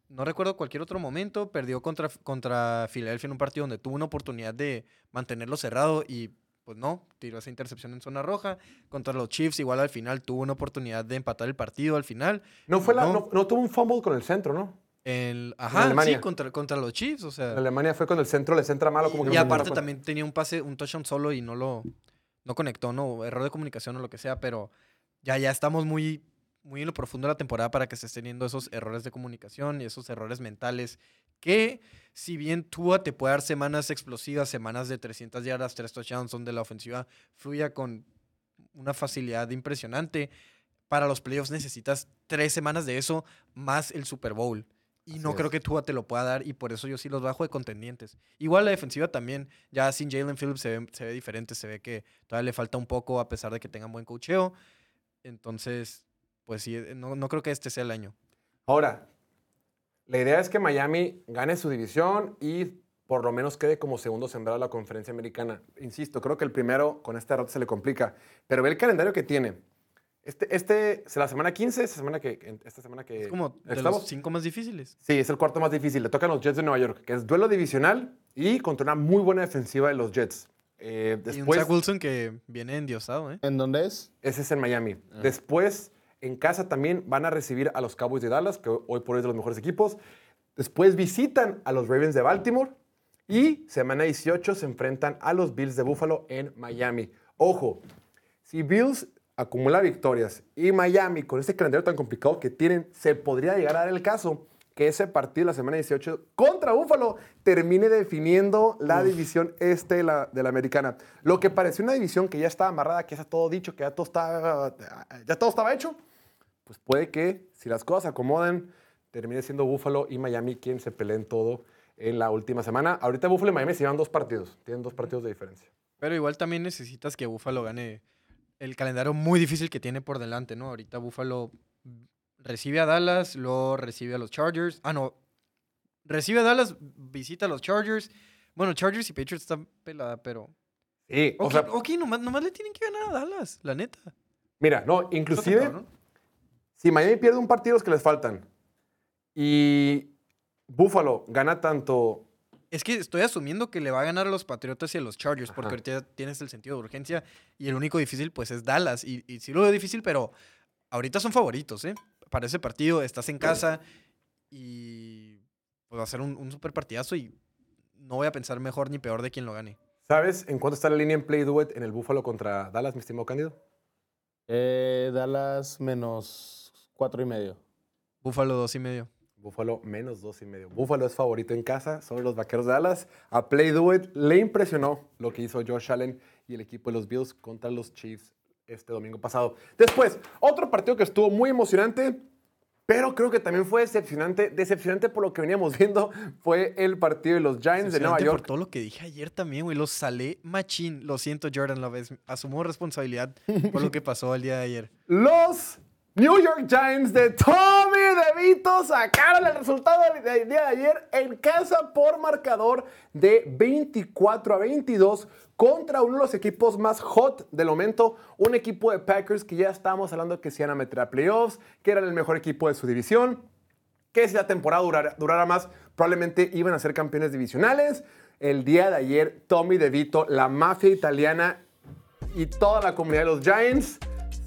Speaker 4: no recuerdo cualquier otro momento. Perdió contra, contra Filadelfia en un partido donde tuvo una oportunidad de mantenerlo cerrado y pues no, tiró esa intercepción en zona roja. Contra los Chiefs, igual al final tuvo una oportunidad de empatar el partido al final.
Speaker 1: No, fue la,
Speaker 4: No.
Speaker 1: tuvo un fumble con el centro, ¿no?
Speaker 4: El, ajá,
Speaker 1: Alemania.
Speaker 4: sí, contra, contra los Chiefs, o sea.
Speaker 1: En Alemania fue cuando el centro le centra malo. Como que
Speaker 4: y
Speaker 1: se
Speaker 4: aparte también tenía un pase, un touchdown solo y no lo no conectó, no, error de comunicación o lo que sea, pero ya, ya estamos muy, muy en lo profundo de la temporada para que estés teniendo esos errores de comunicación y esos errores mentales que si bien Tua te puede dar semanas explosivas, semanas de 300 yardas, 3 touchdowns, donde la ofensiva fluya con una facilidad impresionante, para los playoffs necesitas tres semanas de eso más el Super Bowl. Y
Speaker 1: Así
Speaker 4: no creo que Tua te lo pueda dar y por eso yo sí los bajo de contendientes. Igual la defensiva también, ya sin Jalen Phillips se ve, se ve diferente, se ve que todavía le falta un poco a pesar de que tengan buen cocheo. Entonces, pues sí, eh, no, no creo que este sea el año.
Speaker 1: Ahora, la idea es que Miami gane su división y por lo menos quede como segundo sembrado de la conferencia americana. Insisto, creo que el primero con este rato se le complica, pero ve el calendario que tiene. Este, este, la semana 15, esta semana que, esta semana que
Speaker 4: Es como de
Speaker 1: estamos-
Speaker 4: los cinco más difíciles.
Speaker 1: Sí, es el cuarto más difícil. Le tocan los Jets de Nueva York, que es duelo divisional y contra una muy buena defensiva de los Jets. Eh,
Speaker 4: y un
Speaker 1: después,
Speaker 4: Zach Wilson que viene endiosado, ¿eh?
Speaker 2: ¿en dónde es?
Speaker 1: ese es en Miami. Después, En casa también van a recibir a los Cowboys de Dallas, que hoy por hoy es de los mejores equipos. Después visitan a los Ravens de Baltimore. Y semana 18 se enfrentan a los Bills de Buffalo en Miami. Ojo, si Bills acumula victorias y Miami, con este calendario tan complicado que tienen, se podría llegar a dar el caso que ese partido la semana 18 contra Buffalo termine definiendo la división este de la, de la americana. Lo que parecía una división que ya estaba amarrada, que ya está todo dicho, que ya todo, ya todo estaba hecho, pues puede que si las cosas se acomodan, termine siendo Buffalo y Miami quien se peleen todo en la última semana. Ahorita Buffalo y Miami se llevan dos partidos, tienen dos partidos de diferencia.
Speaker 4: Pero igual también necesitas que Buffalo gane el calendario muy difícil que tiene por delante, ¿no? Ahorita Buffalo recibe a Dallas, luego recibe a los Chargers. Ah, no. Recibe a Dallas, visita a los Chargers. Bueno, Chargers y Patriots están pelada, pero.
Speaker 1: Sí, o
Speaker 4: Ok,
Speaker 1: sea,
Speaker 4: ok, nomás, nomás le tienen que ganar a Dallas, la neta.
Speaker 1: mira, no, inclusive. Si Miami pierde un partido los que les faltan y Buffalo gana tanto
Speaker 4: Es que estoy asumiendo que le va a ganar a los Patriotas y a los Chargers, porque
Speaker 1: Ajá.
Speaker 4: ahorita tienes el sentido de urgencia y el único difícil pues es Dallas. Y, y sí lo veo difícil, pero ahorita son favoritos, ¿eh? Para ese partido estás en casa y pues va a ser un, un super partidazo y no voy a pensar mejor ni peor de quién lo gane.
Speaker 1: ¿Sabes en cuánto está la línea en Play Duet en el Buffalo contra Dallas, mi estimado Cándido?
Speaker 2: Eh, Dallas menos cuatro y medio.
Speaker 4: Búfalo dos y medio.
Speaker 1: Buffalo menos dos y medio. Buffalo es favorito en casa sobre los Vaqueros de Dallas. A Play Duet le impresionó lo que hizo Josh Allen y el equipo de los Bills contra los Chiefs este domingo pasado. Después, otro partido que estuvo muy emocionante, pero creo que también fue decepcionante. Decepcionante por lo que veníamos viendo fue el partido de los Giants de Nueva York.
Speaker 4: Por todo lo que dije ayer también, güey. Los salé machín. Lo siento, Jordan Love. Asumo responsabilidad por lo que pasó el día de ayer.
Speaker 1: Los New York Giants de Tommy DeVito sacaron el resultado del día de ayer en casa por marcador de 24 a 22 contra uno de los equipos más hot del momento, un equipo de Packers que ya estábamos hablando que se iban a meter a playoffs, que eran el mejor equipo de su división, que si la temporada durara, durara más, probablemente iban a ser campeones divisionales. El día de ayer, Tommy DeVito, la mafia italiana y toda la comunidad de los Giants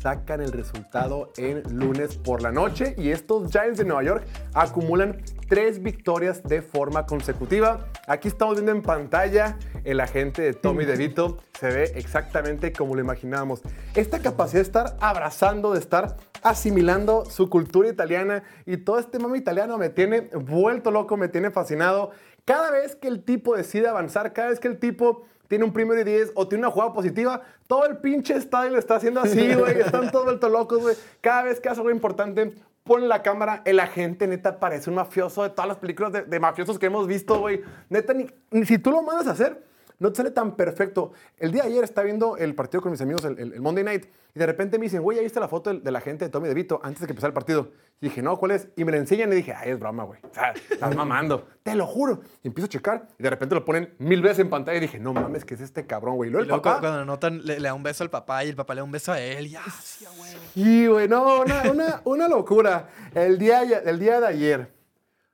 Speaker 1: sacan el resultado en lunes por la noche y estos Giants de Nueva York acumulan tres victorias de forma consecutiva. Aquí estamos viendo en pantalla el agente de Tommy DeVito. Se ve exactamente como lo imaginábamos. Esta capacidad de estar abrazando, de estar asimilando su cultura italiana y todo este mame italiano me tiene vuelto loco, me tiene fascinado. Cada vez que el tipo decide avanzar, cada vez que el tipo tiene un primero y 10 o tiene una jugada positiva, todo el pinche estadio lo está haciendo así, güey. Están todos vueltos locos, güey. Cada vez que hace algo importante, pone la cámara, el agente neta parece un mafioso de todas las películas de, mafiosos que hemos visto, güey. Neta, ni si tú lo mandas a hacer, no te sale tan perfecto. El día de ayer estaba viendo el partido con mis amigos, el, el- el Monday Night, y de repente me dicen, güey, ¿ya viste la foto de, la gente de Tommy DeVito antes de que empezara el partido? Y dije, no, ¿cuál es? Y me la enseñan y dije, ay, es broma, güey. O sea, estás mamando. Te lo juro. Y empiezo a checar y de repente lo ponen mil veces en pantalla y dije, no mames, ¿qué es este cabrón, güey? Y
Speaker 4: Y
Speaker 1: luego el
Speaker 4: luego
Speaker 1: papá...
Speaker 4: cuando anotan, le, le da un beso al papá y el papá le da un beso a él. Ya, sí, güey.
Speaker 1: Sí, güey, no, una, una, una locura. El día, el día de ayer,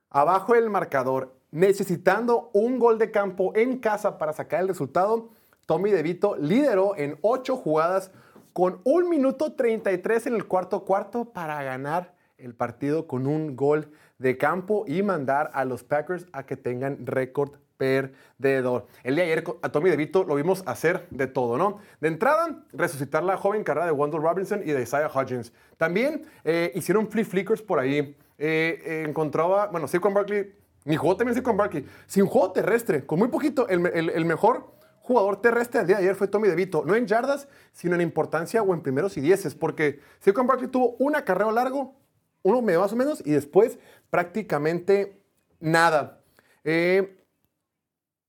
Speaker 1: abajo del marcador, necesitando un gol de campo en casa para sacar el resultado, Tommy DeVito lideró en ocho jugadas con un minuto 33 en el cuarto cuarto para ganar el partido con un gol de campo y mandar a los Packers a que tengan récord perdedor. El día de ayer a Tommy DeVito lo vimos hacer de todo, ¿no? De entrada, resucitar la joven carrera de Wendell Robinson y de Isaiah Hodgins. También eh, hicieron flip flickers por ahí. Eh, encontraba, bueno, Saquon Barkley, ni jugó también Saquon Barkley, sin juego terrestre, con muy poquito, el mejor jugador terrestre del día de ayer fue Tommy DeVito, no en yardas, sino en importancia o en primeros y dieces, porque Saquon Barkley tuvo un acarreo largo, uno medio más o menos, y después prácticamente nada. Eh,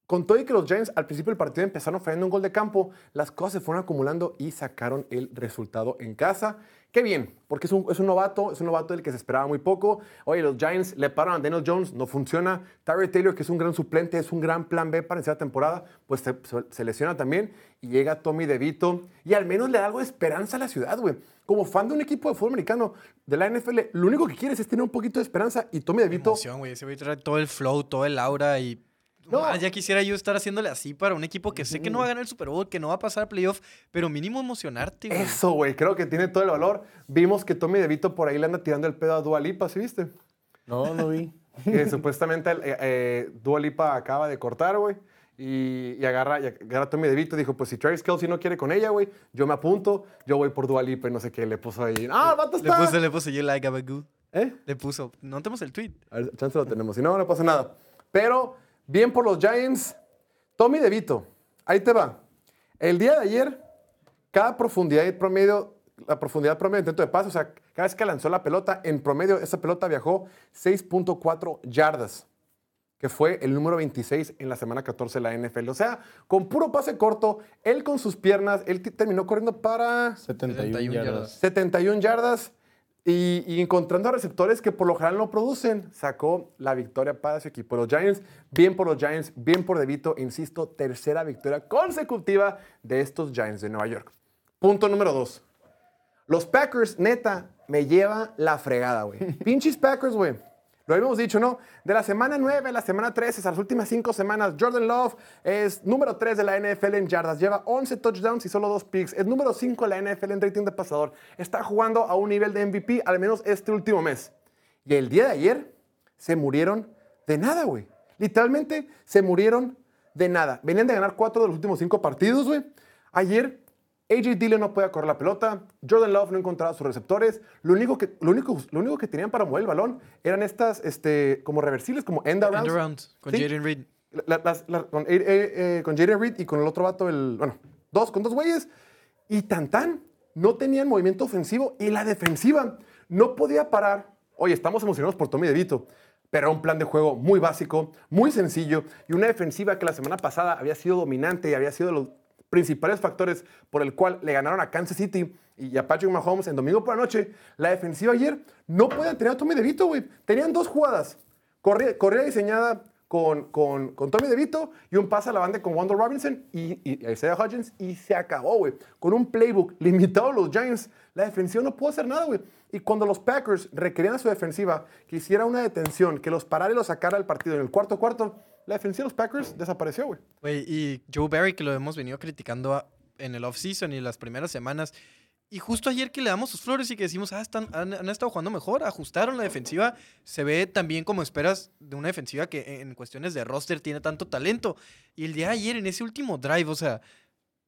Speaker 1: con todo y que los Giants al principio del partido empezaron fallando un gol de campo, las cosas se fueron acumulando y sacaron el resultado en casa. Qué bien, porque es un, es un novato, es un novato del que se esperaba muy poco. Oye, los Giants le paran a Daniel Jones, no funciona. Tyree Taylor, que es un gran suplente, es un gran plan B para la temporada, pues se lesiona también. Y llega Tommy DeVito y al menos le da algo de esperanza a la ciudad, güey. Como fan de un equipo de fútbol americano de la NFL, lo único que quieres es tener un poquito de esperanza y Tommy DeVito
Speaker 4: Emoción, güey. Ese güey trae todo el flow, todo el aura y
Speaker 1: No.
Speaker 4: No. ya quisiera yo estar haciéndole así para un equipo que sé que no va a ganar el Super Bowl, que no va a pasar a playoff, pero mínimo emocionarte, güey.
Speaker 1: Eso, güey, creo que tiene todo el valor. Vimos que Tommy DeVito por ahí le anda tirando el pedo a Dua Lipa, ¿sí viste?
Speaker 2: No, no vi.
Speaker 1: Que supuestamente eh, eh, Dua Lipa acaba de cortar, güey. Y, y agarra, y agarra a Tommy DeVito y dijo, pues si Travis Kelsey no quiere con ella, güey, yo me apunto, yo voy por Dua Lipa y no sé qué. Le puso ahí, ah, el vato
Speaker 4: Le
Speaker 1: está...
Speaker 4: puso, le puso yo like Gabagoo.
Speaker 1: ¿Eh?
Speaker 4: Le puso, no tenemos el tweet.
Speaker 1: A ver, chance lo tenemos. Si no, no pasa nada. Pero, bien por los Giants. Tommy DeVito, ahí te va. El día de ayer, cada profundidad y promedio, la profundidad promedio de intento de pase, o sea, cada vez que lanzó la pelota, en promedio, esa pelota viajó 6.4 yardas, que fue el número 26 en la semana 14 de la NFL. O sea, con puro pase corto, él con sus piernas, él terminó corriendo para
Speaker 2: 71,
Speaker 4: 71
Speaker 2: yardas.
Speaker 4: yardas.
Speaker 1: 71 yardas y, y encontrando a receptores que por lo general no producen, sacó la victoria para su equipo. Los Giants, bien por los Giants, bien por DeVito, insisto, tercera victoria consecutiva de estos Giants de Nueva York. Punto número dos. Los Packers, neta, me lleva la fregada, güey. Pinches Packers, güey. Lo habíamos dicho, ¿no? De la semana 9 a la semana 13, a las últimas 5 semanas, Jordan Love es número 3 de la NFL en yardas, lleva 11 touchdowns y solo 2 picks. Es número 5 de la NFL en rating de pasador. Está jugando a un nivel de MVP, al menos este último mes. Y el día de ayer se murieron de nada, güey. Literalmente se murieron de nada. Venían de ganar 4 de los últimos 5 partidos, güey. Ayer AJ Dillon no podía correr la pelota, Jordan Love no encontraba sus receptores, lo único que, lo único, lo único que tenían para mover el balón eran estas este, como reversibles, como end arounds.
Speaker 4: End around con
Speaker 1: Sí.
Speaker 4: Jaden Reed.
Speaker 1: La- las- la- con, eh, eh, con Jaden Reed y con el otro vato, el, bueno, dos, con dos güeyes. Y tan tan, no tenían movimiento ofensivo y la defensiva no podía parar. Oye, estamos emocionados por Tommy DeVito, pero era un plan de juego muy básico, muy sencillo y una defensiva que la semana pasada había sido dominante y había sido principales factores por el cual le ganaron a Kansas City y a Patrick Mahomes en domingo por la noche. La defensiva ayer no podían tener a Tommy DeVito, güey. Tenían dos jugadas. Corría, diseñada con, con, con Tommy DeVito y un pase a la banda con Wanda Robinson y, Isaiah Hodgins y se acabó, güey. Con un playbook limitado a los Giants, la defensiva no pudo hacer nada, güey. Y cuando los Packers requerían a su defensiva que hiciera una detención, que los parara y los sacara del partido en el cuarto cuarto, la defensiva de los Packers desapareció, güey.
Speaker 4: Güey, y Joe Barry, que lo hemos venido criticando a- en el offseason y las primeras semanas. Y justo ayer que le damos sus flores y que decimos, ah, están, han, han estado jugando mejor, ajustaron la defensiva, se ve también como esperas de una defensiva que en cuestiones de roster tiene tanto talento. Y el día de ayer, en ese último drive, o sea,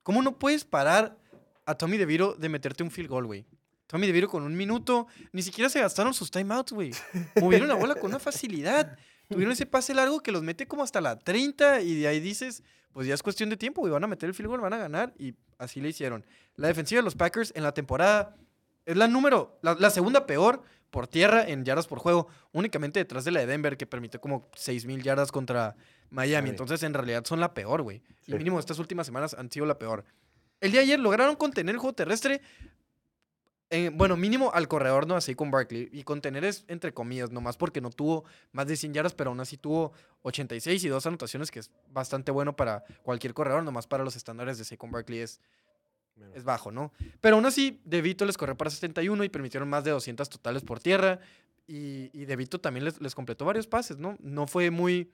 Speaker 4: ¿cómo no puedes parar a Tommy DeVito de meterte un field goal, güey? Tommy DeVito con un minuto, ni siquiera se gastaron sus timeouts, güey. Movieron la bola con una facilidad. Tuvieron ese pase largo que los mete como hasta la 30 y de ahí dices, pues ya es cuestión de tiempo, güey, van a meter el field goal, van a ganar y así le hicieron. La defensiva de los Packers en la temporada es la número, la, la segunda peor por tierra en yardas por juego, únicamente detrás de la de Denver que permitió como 6.000 yardas contra Miami.
Speaker 1: Miami.
Speaker 4: Entonces en realidad son la peor, güey.
Speaker 1: Sí.
Speaker 4: Y mínimo estas últimas semanas han sido la peor. El día de ayer lograron contener el juego terrestre. Eh, bueno, mínimo al corredor, ¿no? Así con Barkley. Y contener es entre comillas, nomás porque no tuvo más de 100 yardas, pero aún así tuvo 86 y dos anotaciones, que es bastante bueno para cualquier corredor, nomás para los estándares de Saquon Barkley es, es bajo, ¿no? Pero aún así, DeVito les corrió para 71 y permitieron más de 200 totales por tierra. Y, y DeVito también les, les completó varios pases, ¿no? No fue muy,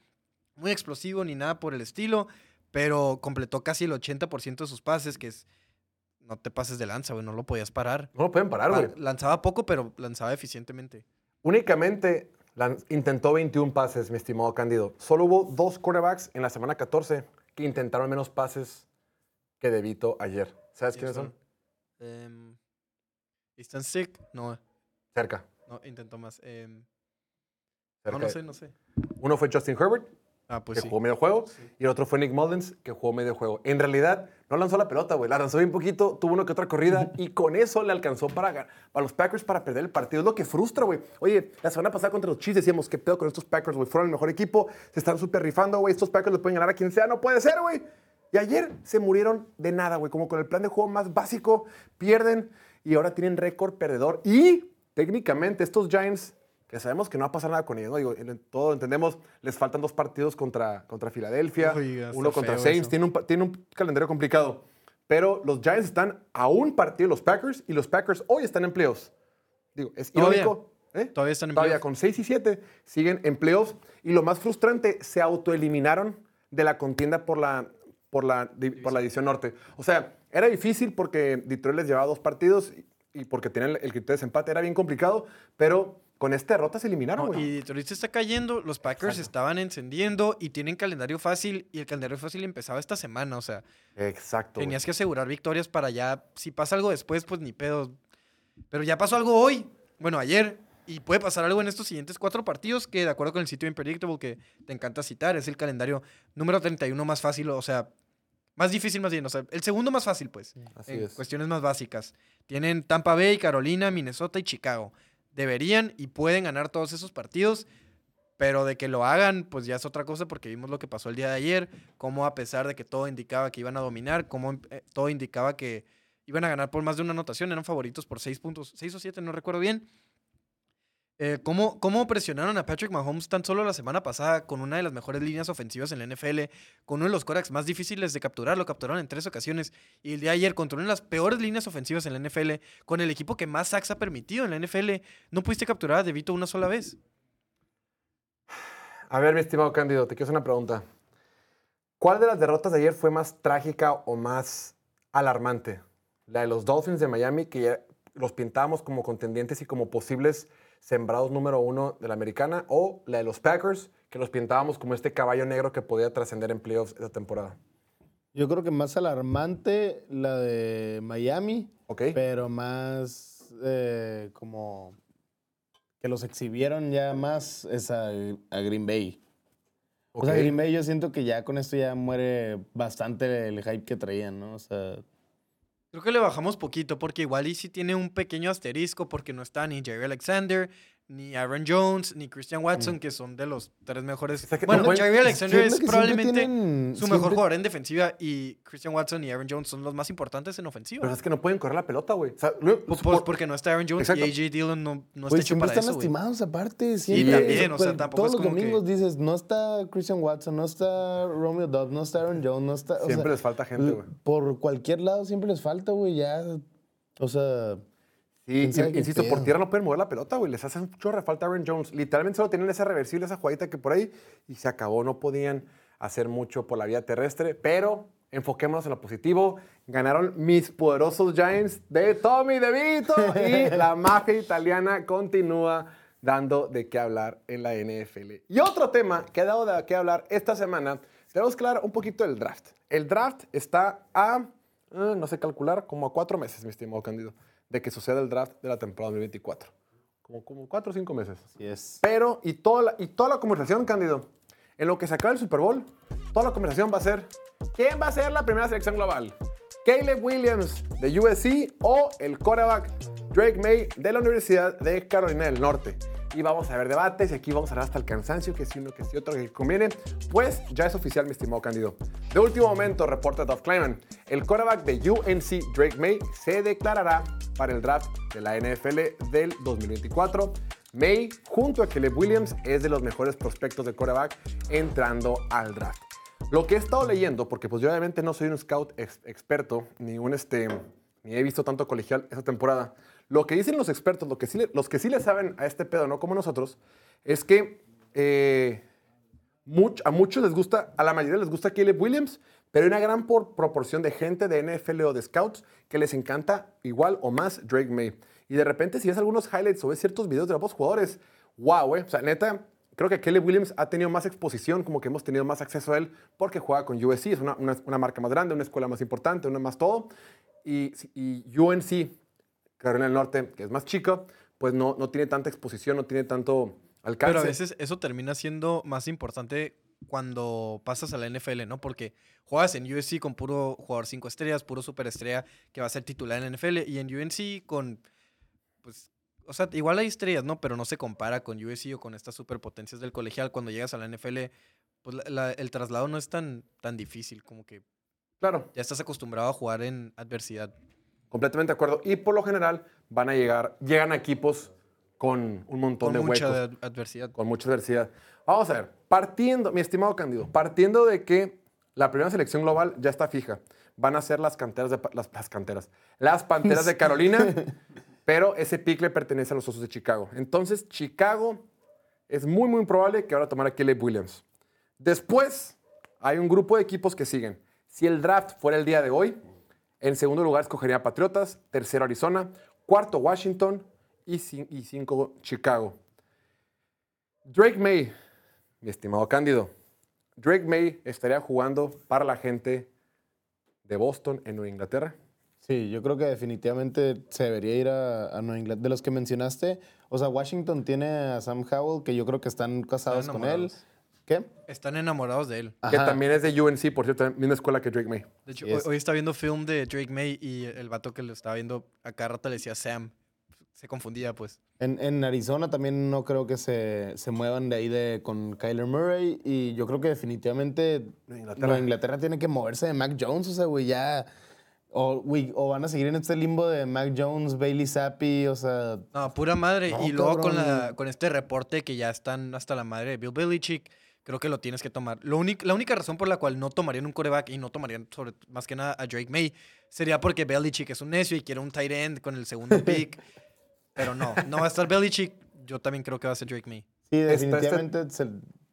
Speaker 4: muy explosivo ni nada por el estilo, pero completó casi el 80% de sus pases, que es... No te pases de lanza, güey, no lo podías parar.
Speaker 1: No lo pueden parar, güey.
Speaker 4: Pa- lanzaba poco, pero lanzaba eficientemente.
Speaker 1: Únicamente intentó 21 pases, mi estimado Cándido. Solo hubo dos quarterbacks en la semana 14 que intentaron menos pases que DeVito ayer. ¿Sabes quiénes son?
Speaker 4: Em, ¿Están sick? No,
Speaker 1: Cerca.
Speaker 4: no, intentó más. Em,
Speaker 1: cerca
Speaker 4: no, no sé, no sé.
Speaker 1: Uno fue Justin Herbert,
Speaker 4: Ah, pues
Speaker 1: que
Speaker 4: sí.
Speaker 1: jugó medio juego, y el otro fue Nick Mullins, que jugó medio juego. En realidad, no lanzó la pelota, güey. La lanzó bien poquito, tuvo una que otra corrida, y con eso le alcanzó para, para los Packers para perder el partido. Es lo que frustra, güey. Oye, la semana pasada contra los Chiefs decíamos, ¿qué pedo con estos Packers, güey? Fueron el mejor equipo, se están súper rifando, güey. Estos Packers le pueden ganar a quien sea, no puede ser, güey. Y ayer se murieron de nada, güey. Como con el plan de juego más básico, pierden, y ahora tienen récord perdedor. Y técnicamente estos Giants que sabemos que no va a pasar nada con ellos, ¿no? Digo, en- todo entendemos, les faltan dos partidos contra, contra Filadelfia, uno contra Saints, tiene un, tiene un calendario complicado. Pero los Giants están a un partido de los Packers y los Packers hoy están en playoffs. Digo, es
Speaker 4: Todavía.
Speaker 1: irónico. ¿eh?
Speaker 4: Todavía están en
Speaker 1: Todavía
Speaker 4: playoffs.
Speaker 1: con 6 y 7 siguen en playoffs. Y lo más frustrante, se autoeliminaron de la contienda por la, por la, di- por la división norte. O sea, era difícil porque Detroit les llevaba dos partidos y, y porque tenían el, el criterio de desempate. Era bien complicado, pero con esta derrota se eliminaron,
Speaker 4: No,
Speaker 1: güey.
Speaker 4: y Detroit se está cayendo, los Packers
Speaker 1: Exacto.
Speaker 4: estaban encendiendo y tienen calendario fácil y el calendario fácil empezaba esta semana, o sea,
Speaker 1: Exacto.
Speaker 4: tenías que asegurar victorias para ya, si pasa algo después, pues ni pedo. Pero ya pasó algo hoy, bueno, ayer, y puede pasar algo en estos siguientes cuatro partidos que, de acuerdo con el sitio Impredictable que te encanta citar, es el calendario número 31 más fácil, o sea, más difícil más bien, o sea, el segundo más fácil, pues,
Speaker 1: Así
Speaker 4: en
Speaker 1: es.
Speaker 4: cuestiones más básicas. Tienen Tampa Bay, Carolina, Minnesota y Chicago. Deberían y pueden ganar todos esos partidos, pero de que lo hagan, pues ya es otra cosa porque vimos lo que pasó el día de ayer, cómo a pesar de que todo indicaba que iban a dominar, cómo eh, todo indicaba que iban a ganar por más de una anotación, eran favoritos por seis puntos, seis o siete, no recuerdo bien. Eh, ¿cómo, ¿Cómo presionaron a Patrick Mahomes tan solo la semana pasada con una de las mejores líneas ofensivas en la NFL, con uno de los corebacks más difíciles de capturar? Lo capturaron en tres ocasiones. Y el de ayer, contra una de las peores líneas ofensivas en la NFL, con el equipo que más sacks ha permitido en la NFL, no pudiste capturar a DeVito una sola vez.
Speaker 1: A ver, mi estimado Cándido, te quiero hacer una pregunta. ¿Cuál de las derrotas de ayer fue más trágica o más alarmante? ¿La de los Dolphins de Miami, que ya los pintábamos como contendientes y como posibles sembrados número uno de la americana? ¿O la de los Packers, que los pintábamos como este caballo negro que podía trascender en playoffs esta temporada?
Speaker 2: Yo creo que más alarmante la de Miami,
Speaker 1: ¿Ok?
Speaker 2: pero más eh, como que los exhibieron ya más es a, a Green Bay. O sea. Green Bay yo siento que ya con esto ya muere bastante el hype que traían, ¿no? O sea,
Speaker 4: Creo que le bajamos poquito porque igual y sí tiene un pequeño asterisco porque no está ni Jerry Alexander, ni Aaron Jones, ni Christian Watson, que son de los tres mejores.
Speaker 1: O sea que
Speaker 4: bueno,
Speaker 1: no
Speaker 4: Jerry Alexander es probablemente
Speaker 2: tienen-
Speaker 4: su mejor jugador en defensiva y Christian Watson y Aaron Jones son los más importantes en ofensiva.
Speaker 1: Pero es que no pueden correr la pelota, güey. O sea, lo-
Speaker 4: Pues,
Speaker 1: por-
Speaker 4: porque no está Aaron Jones
Speaker 1: Exacto.
Speaker 4: y AJ Dillon no, no está
Speaker 2: Güey,
Speaker 4: hecho para
Speaker 2: están
Speaker 4: eso,
Speaker 2: lastimados aparte.
Speaker 1: Sí,
Speaker 2: Siempre,
Speaker 1: también,
Speaker 4: o sea, tampoco
Speaker 2: Todos
Speaker 4: es
Speaker 2: los
Speaker 4: como que-
Speaker 2: domingos dices, no está Christian Watson, no está Romeo Dobbs, no está Aaron Jones, no está... o
Speaker 1: siempre
Speaker 2: sea,
Speaker 1: les falta gente, güey.
Speaker 2: Por cualquier lado siempre les falta, güey, ya... O sea,
Speaker 1: Sí,
Speaker 2: ¿Quién sabe
Speaker 1: y-
Speaker 2: qué
Speaker 1: insisto, por tierra no pueden mover la pelota, güey. Les hace un chorro de falta a Aaron Jones. Literalmente solo tenían esa reversible, esa jugadita que por ahí, y se acabó. No podían hacer mucho por la vía terrestre, pero enfoquémonos en lo positivo. Ganaron mis poderosos Giants de Tommy DeVito y la magia italiana continúa dando de qué hablar en la NFL. Y otro tema que ha dado de qué hablar esta semana, tenemos que hablar un poquito del draft. El draft está a, eh, no sé calcular, como a cuatro meses, mi estimado Candido, de que suceda el draft de la temporada 2024. Como, como cuatro o cinco meses.
Speaker 2: sí es...
Speaker 1: Pero, y toda, la, y toda la conversación, Cándido, en lo que se acaba el Super Bowl, toda la conversación va a ser, ¿quién va a ser la primera selección global? ¿Caleb Williams de USC o el quarterback Drake May de la Universidad de Carolina del Norte? Y vamos a ver debates y aquí vamos a hablar hasta el cansancio, que si uno, que si otro, que conviene. Pues ya es oficial, mi estimado Cándido. De último momento, reporta Duff Kleiman, el quarterback de UNC Drake May se declarará para el draft de la NFL del 2024. May, junto a Caleb Williams, es de los mejores prospectos de quarterback entrando al draft. Lo que he estado leyendo, porque pues yo obviamente no soy un scout ex- experto, ni un este, ni he visto tanto colegial esta temporada. Lo que dicen los expertos, lo que sí los que sí le saben a este pedo, no como nosotros, es que eh, a muchos les gusta, a la mayoría les gusta Caleb Williams, pero hay una gran por- proporción de gente de NFL o de scouts que les encanta igual o más Drake May. Y de repente, si ves algunos highlights o ves ciertos videos de ambos jugadores, wow, eh. O sea, neta, creo que Caleb Williams ha tenido más exposición, como que hemos tenido más acceso a él porque juega con USC, es una marca más grande, una escuela más importante, una más todo. Y, y UNC, Carolina del Norte, que es más chica, pues no, no tiene tanta exposición, no tiene tanto alcance.
Speaker 4: Pero a veces eso termina siendo más importante cuando pasas a la NFL, ¿no? Porque juegas en USC con puro jugador 5 estrellas, puro superestrella que va a ser titular en la NFL y en UNC con, pues, o sea, igual hay estrellas, ¿no? Pero no se compara con USC o con estas superpotencias del colegial. Cuando llegas a la NFL, pues la- la- el traslado no es tan, tan difícil, como que
Speaker 1: Claro.
Speaker 4: ya estás acostumbrado a jugar en adversidad.
Speaker 1: Completamente de acuerdo. Y por lo general van a llegar, llegan a equipos con un montón
Speaker 4: Con
Speaker 1: de
Speaker 4: mucha
Speaker 1: huecos,
Speaker 4: ad- adversidad.
Speaker 1: con mucha diversidad. Vamos a ver, partiendo, mi estimado Candido, partiendo de que la primera selección global ya está fija, van a ser las canteras de las canteras, las panteras de Carolina, pero ese pick le pertenece a los osos de Chicago. Entonces, Chicago es muy, muy probable que ahora tomara a Caleb Williams. Después, hay un grupo de equipos que siguen. Si el draft fuera el día de hoy, en segundo lugar escogería a Patriotas, tercero Arizona, cuarto Washington y cinco Chicago. Drake May, mi estimado Cándido, Drake May estaría jugando para la gente de Boston en Nueva Inglaterra.
Speaker 2: Sí, yo creo que definitivamente se debería ir a, a Nueva Inglaterra. De los que mencionaste, o sea, Washington tiene a Sam Howell, que yo creo que están casados con él. ¿Qué?
Speaker 4: Están enamorados de él.
Speaker 1: Que
Speaker 2: Ajá.
Speaker 1: también es de UNC, por cierto, misma escuela que Drake May.
Speaker 4: De hecho,
Speaker 2: Y es-
Speaker 4: hoy, hoy estaba viendo film de Drake May y el vato que lo estaba viendo a cada rato le decía Sam. Se confundía, pues.
Speaker 2: En, en Arizona también no creo que se, se muevan de ahí de, con Kyler Murray. Y yo creo que definitivamente
Speaker 1: Inglaterra.
Speaker 2: Nueva Inglaterra tiene que moverse de Mac Jones. O sea, güey, ya. O, güey, o van a seguir en este limbo de Mac Jones, Bailey Zappi, o sea.
Speaker 4: No, pura madre.
Speaker 2: No,
Speaker 4: y luego con, la, con este reporte que ya están hasta la madre de Bill Belichick, creo que lo tienes que tomar. Lo la única razón por la cual no tomarían un coreback y no tomarían sobre, más que nada a Drake May sería porque Belichick es un necio y quiere un tight end con el segundo pick. Pero no, no va a estar Belichick. Yo también creo que va a ser Drake May.
Speaker 2: Sí,
Speaker 1: este-
Speaker 2: definitivamente se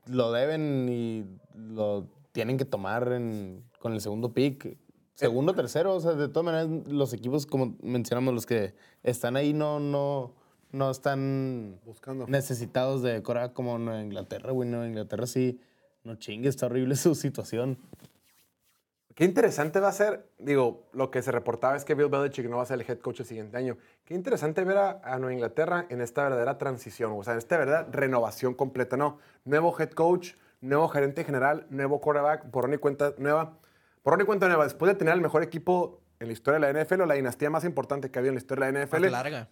Speaker 2: lo deben y lo tienen que tomar en- con el segundo pick. Segundo, tercero, o sea, de todas maneras, los equipos, como mencionamos, los que están ahí no, no, no están
Speaker 1: Buscando.
Speaker 2: necesitados de Corea como Nueva Inglaterra, güey. Nueva Inglaterra sí, no chingue, está horrible su situación.
Speaker 1: Qué interesante va a ser, digo, lo que se reportaba es que Bill Belichick no va a ser el head coach el siguiente año. Qué interesante ver a, a Nueva Inglaterra en esta verdadera transición, o sea, en esta verdadera renovación completa, ¿no? Nuevo head coach, nuevo gerente general, nuevo quarterback, por y cuenta nueva. Por y cuenta nueva, después de tener el mejor equipo en la historia de la NFL o la dinastía más importante que ha habido en la historia de la
Speaker 4: Más
Speaker 1: NFL,
Speaker 4: larga.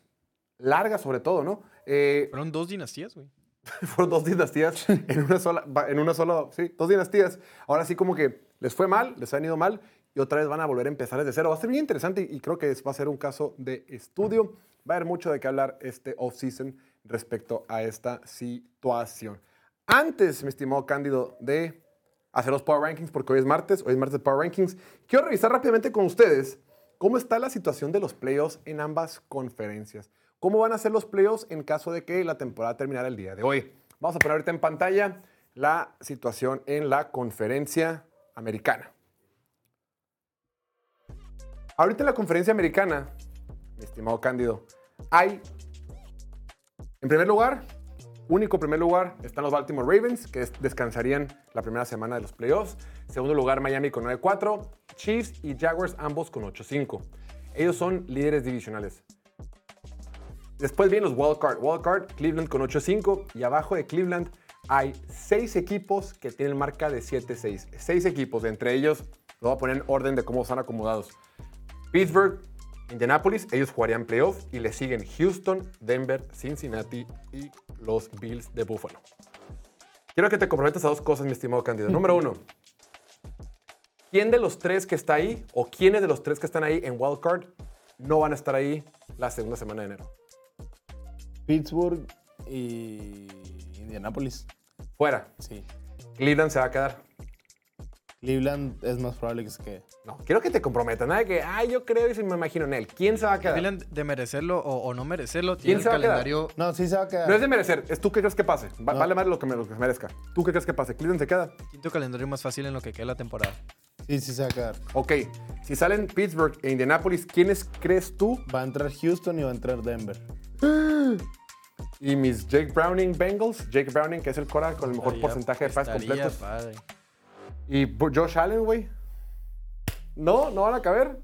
Speaker 1: Larga sobre todo, ¿no? Eh,
Speaker 4: Fueron dos dinastías, güey.
Speaker 1: fueron dos dinastías en una sola, en una sola, sí, dos dinastías. Ahora sí como que les fue mal, les han ido mal y otra vez van a volver a empezar desde cero. Va a ser bien interesante y, creo que es- va a ser un caso de estudio. Va a haber mucho de qué hablar este off-season respecto a esta situación. Antes, mi estimado Cándido, de hacer los Power Rankings, porque hoy es martes, hoy es martes de Power Rankings, quiero revisar rápidamente con ustedes cómo está la situación de los playoffs en ambas conferencias. ¿Cómo van a ser los playoffs en caso de que la temporada terminara el día de hoy? Vamos a poner ahorita en pantalla la situación en la conferencia americana. Ahorita en la conferencia americana, mi estimado Cándido, hay, en primer lugar, único primer lugar, están los Baltimore Ravens, que es- descansarían la primera semana de los playoffs. Segundo lugar, Miami con 9-4. Chiefs y Jaguars ambos con 8-5. Ellos son líderes divisionales. Después vienen los wildcard. Wildcard, Cleveland con 8-5. Y abajo de Cleveland hay seis equipos que tienen marca de 7-6. Seis equipos, entre ellos, lo voy a poner en orden de cómo están acomodados. Pittsburgh, Indianapolis, ellos jugarían playoff y le siguen Houston, Denver, Cincinnati y los Bills de Buffalo. Quiero que te comprometas a dos cosas, mi estimado candidato. Número uno, ¿quién de los tres que está ahí o quiénes de los tres que están ahí en Wildcard no van a estar ahí la segunda semana de enero?
Speaker 2: Pittsburgh y Indianapolis.
Speaker 1: Fuera.
Speaker 2: Sí.
Speaker 1: Cleveland se va a quedar.
Speaker 2: Cleveland es más probable que se quede.
Speaker 1: No, quiero que te comprometas. Nada de que, ay, yo creo y si me imagino en él. ¿Quién se va a quedar?
Speaker 4: Cleveland, de merecerlo o, o no merecerlo,
Speaker 1: ¿Quién
Speaker 4: tiene el
Speaker 1: se va a quedar?
Speaker 4: calendario.
Speaker 2: No, sí se va a quedar.
Speaker 1: No es de merecer, es tú qué crees que pase. Va-
Speaker 2: No.
Speaker 1: Vale más lo que, me, lo que merezca. ¿Tú qué crees que pase? ¿Cleveland se queda?
Speaker 4: Quinto calendario más fácil en lo que queda la temporada.
Speaker 2: Sí, sí se va a quedar.
Speaker 1: Ok, si salen Pittsburgh e Indianapolis, ¿quiénes crees tú
Speaker 2: Va a entrar Houston y va a entrar Denver.
Speaker 1: Y mis Jake Browning Bengals? Jake Browning, que es el Cora con el mejor
Speaker 4: Estaría-
Speaker 1: porcentaje de pases completos.
Speaker 4: padre.
Speaker 1: ¿Y Josh Allen, güey? ¿No? ¿No van a caber?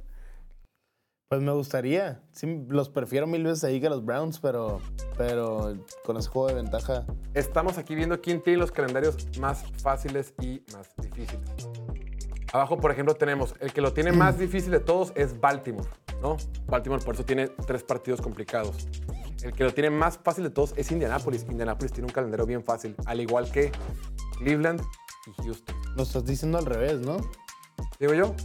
Speaker 2: Pues me gustaría. Sí, los prefiero mil veces ahí que los Browns, pero, pero con ese juego de ventaja.
Speaker 1: Estamos aquí viendo quién tiene los calendarios más fáciles y más difíciles. Abajo, por ejemplo, tenemos el que lo tiene más difícil de todos es Baltimore, ¿no? Baltimore por eso tiene tres partidos complicados. El que lo tiene más fácil de todos es Indianapolis. Indianapolis tiene un calendario bien fácil, al igual que Cleveland y Houston.
Speaker 2: Lo estás diciendo al revés, ¿no?
Speaker 1: Digo yo,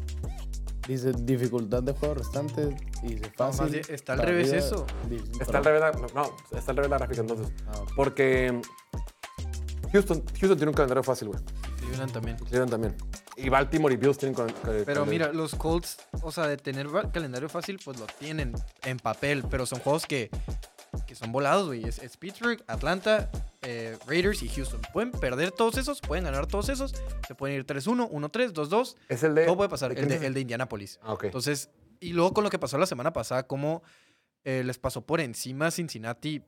Speaker 2: Dice dificultad de juego restante y dice fácil.
Speaker 4: está al revés eso.
Speaker 1: está al revés la, no, está al revés la gráfica entonces.
Speaker 2: Ah.
Speaker 1: Porque Houston, Houston tiene un calendario fácil, güey.
Speaker 4: Cleveland también.
Speaker 1: Cleveland también. Y Baltimore y Bills tienen con- con-
Speaker 4: Pero mira, los Colts, o sea, de tener calendario fácil, pues lo tienen en papel, pero son juegos que, que son volados, güey. Es, es Pittsburgh, Atlanta, eh, Raiders y Houston. Pueden perder todos esos, pueden ganar todos esos, se pueden ir 3-1, 1-3, 2-2.
Speaker 1: Es el de.
Speaker 4: Todo puede pasar.
Speaker 1: ¿de
Speaker 4: El de,
Speaker 1: es?
Speaker 4: el de Indianapolis.
Speaker 1: Ah.
Speaker 4: Entonces, y luego con lo que pasó la semana pasada, como eh, les pasó por encima Cincinnati,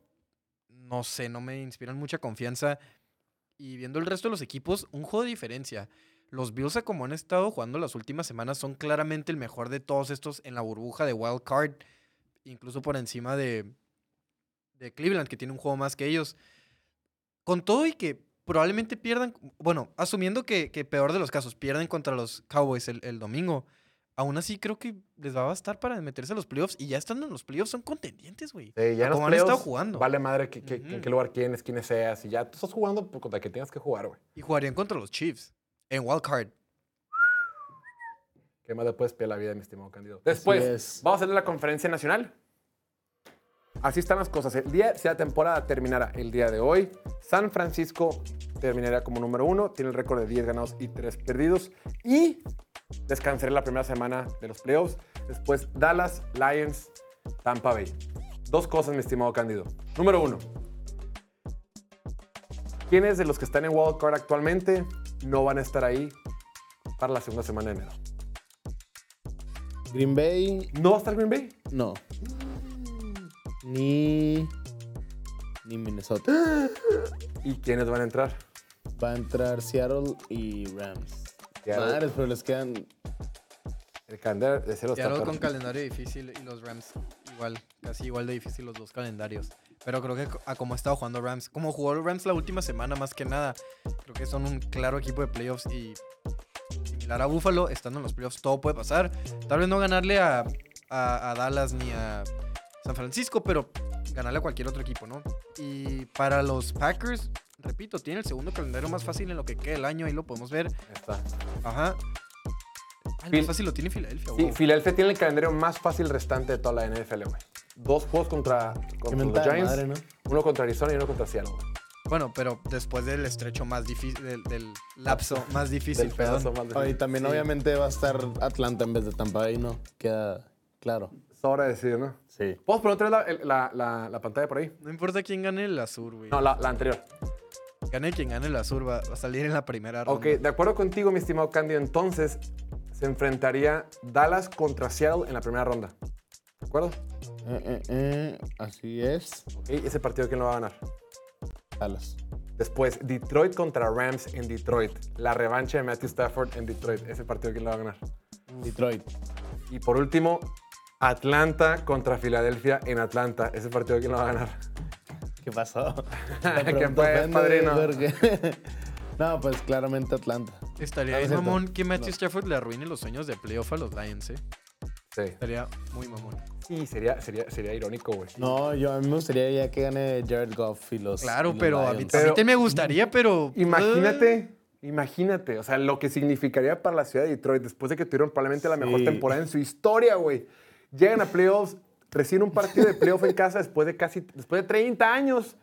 Speaker 4: no sé, no me inspiran mucha confianza. Y viendo el resto de los equipos, un juego de diferencia. Los Bills, a como han estado jugando las últimas semanas, son claramente el mejor de todos estos en la burbuja de Wild Card, incluso por encima de, de Cleveland, que tiene un juego más que ellos. Con todo y que probablemente pierdan, bueno, asumiendo que, que peor de los casos, pierden contra los Cowboys el, el domingo, aún así creo que les va a bastar para meterse a los playoffs y ya estando en los playoffs son contendientes, güey.
Speaker 1: Sí, ya
Speaker 4: como han estado jugando.
Speaker 1: Vale madre que, en qué lugar quiénes, quiénes seas. Y ya tú estás jugando contra que tengas que jugar, güey.
Speaker 4: Y jugarían contra los Chiefs en Wild Card.
Speaker 1: ¿Qué más le puedes pedir a la vida, mi estimado candidato? Después,
Speaker 2: es.
Speaker 1: vamos a hacer la conferencia nacional. Así están las cosas. El día, si la temporada terminara el día de hoy, San Francisco terminaría como número uno, tiene el récord de 10 ganados y 3 perdidos y descansaría la primera semana de los playoffs. Después, Dallas, Lions, Tampa Bay. Dos cosas, mi estimado Cándido. Número uno, ¿quiénes de los que están en Wild Card actualmente no van a estar ahí para la segunda semana de enero?
Speaker 2: Green Bay,
Speaker 1: ¿No va a estar Green Bay?
Speaker 2: no. Ni. Ni Minnesota.
Speaker 1: ¿Y quiénes van a entrar?
Speaker 2: Va a entrar Seattle y Rams.
Speaker 1: Seattle.
Speaker 2: Madres, pero les quedan.
Speaker 1: El calendario de cero
Speaker 4: Seattle con calendario difícil y los Rams igual, casi igual de difícil los dos calendarios. Pero creo que a como ha estado jugando Rams, como jugó los Rams la última semana más que nada, creo que son un claro equipo de playoffs y similar a Buffalo, estando en los playoffs todo puede pasar. Tal vez no ganarle a, a- a Dallas ni a San Francisco, pero ganarle a cualquier otro equipo, ¿no? Y para los Packers, repito, tiene el segundo calendario más fácil en lo que queda el año, ahí lo podemos ver.
Speaker 1: Ahí está.
Speaker 4: Ajá. El
Speaker 1: Phil-
Speaker 4: más fácil lo tiene Filadelfia.
Speaker 1: Sí,
Speaker 4: wow.
Speaker 1: Filadelfia tiene el calendario más fácil restante de toda la NFL, güey. Dos juegos contra, los Giants,
Speaker 2: madre, ¿no?
Speaker 1: uno contra Arizona y uno contra Seattle. güey.
Speaker 4: Bueno, pero después del estrecho más difícil, del, del lapso más difícil,
Speaker 1: Del
Speaker 4: perdón.
Speaker 1: pedazo más
Speaker 2: Oh, y también,
Speaker 1: Sí.
Speaker 2: obviamente, va a estar Atlanta en vez de Tampa Bay, ¿no? Queda claro.
Speaker 1: Sobra decir, ¿no?
Speaker 2: Sí.
Speaker 1: ¿Puedo poner otra vez la, la, la- la pantalla por ahí?
Speaker 4: No importa quién gane el Azur, güey.
Speaker 1: No, la, la anterior.
Speaker 4: Gane quien gane el Azur, va, va a salir en la primera ronda.
Speaker 1: Ok, de acuerdo contigo, mi estimado Candio, entonces se enfrentaría Dallas contra Seattle en la primera ronda. ¿De acuerdo?
Speaker 2: Eh, eh, eh, así es.
Speaker 1: Ok, ese partido, ¿quién lo va a ganar?
Speaker 2: Dallas.
Speaker 1: Después, Detroit contra Rams en Detroit. La revancha de Matthew Stafford en Detroit. Ese partido, ¿quién lo va a ganar?
Speaker 2: Detroit.
Speaker 1: Y por último, Atlanta contra Filadelfia en Atlanta. Ese partido, ¿quién lo va a ganar?
Speaker 2: ¿Qué pasó?
Speaker 1: ¿Qué fue, padrino?
Speaker 2: No, pues claramente Atlanta.
Speaker 4: Estaría
Speaker 2: no
Speaker 4: bien mamón que Matthew
Speaker 2: No.
Speaker 4: Stafford le arruine los sueños de playoff a los Lions, ¿eh?
Speaker 1: Sí.
Speaker 4: Estaría muy mamón.
Speaker 1: Sí, sería, sería, sería irónico, güey.
Speaker 2: No, yo a mí me gustaría ya que gane Jared Goff y los. y
Speaker 4: Claro,
Speaker 2: los
Speaker 4: pero a mí,
Speaker 2: Lions.
Speaker 4: a mí
Speaker 1: Pero-
Speaker 4: te me gustaría, pero...
Speaker 1: Imagínate, imagínate, o sea, lo que significaría para la ciudad de Detroit después de que tuvieron probablemente la mejor temporada en su historia, güey. Llegan a playoffs, reciben un partido de playoff en casa después de casi, después de 30 años.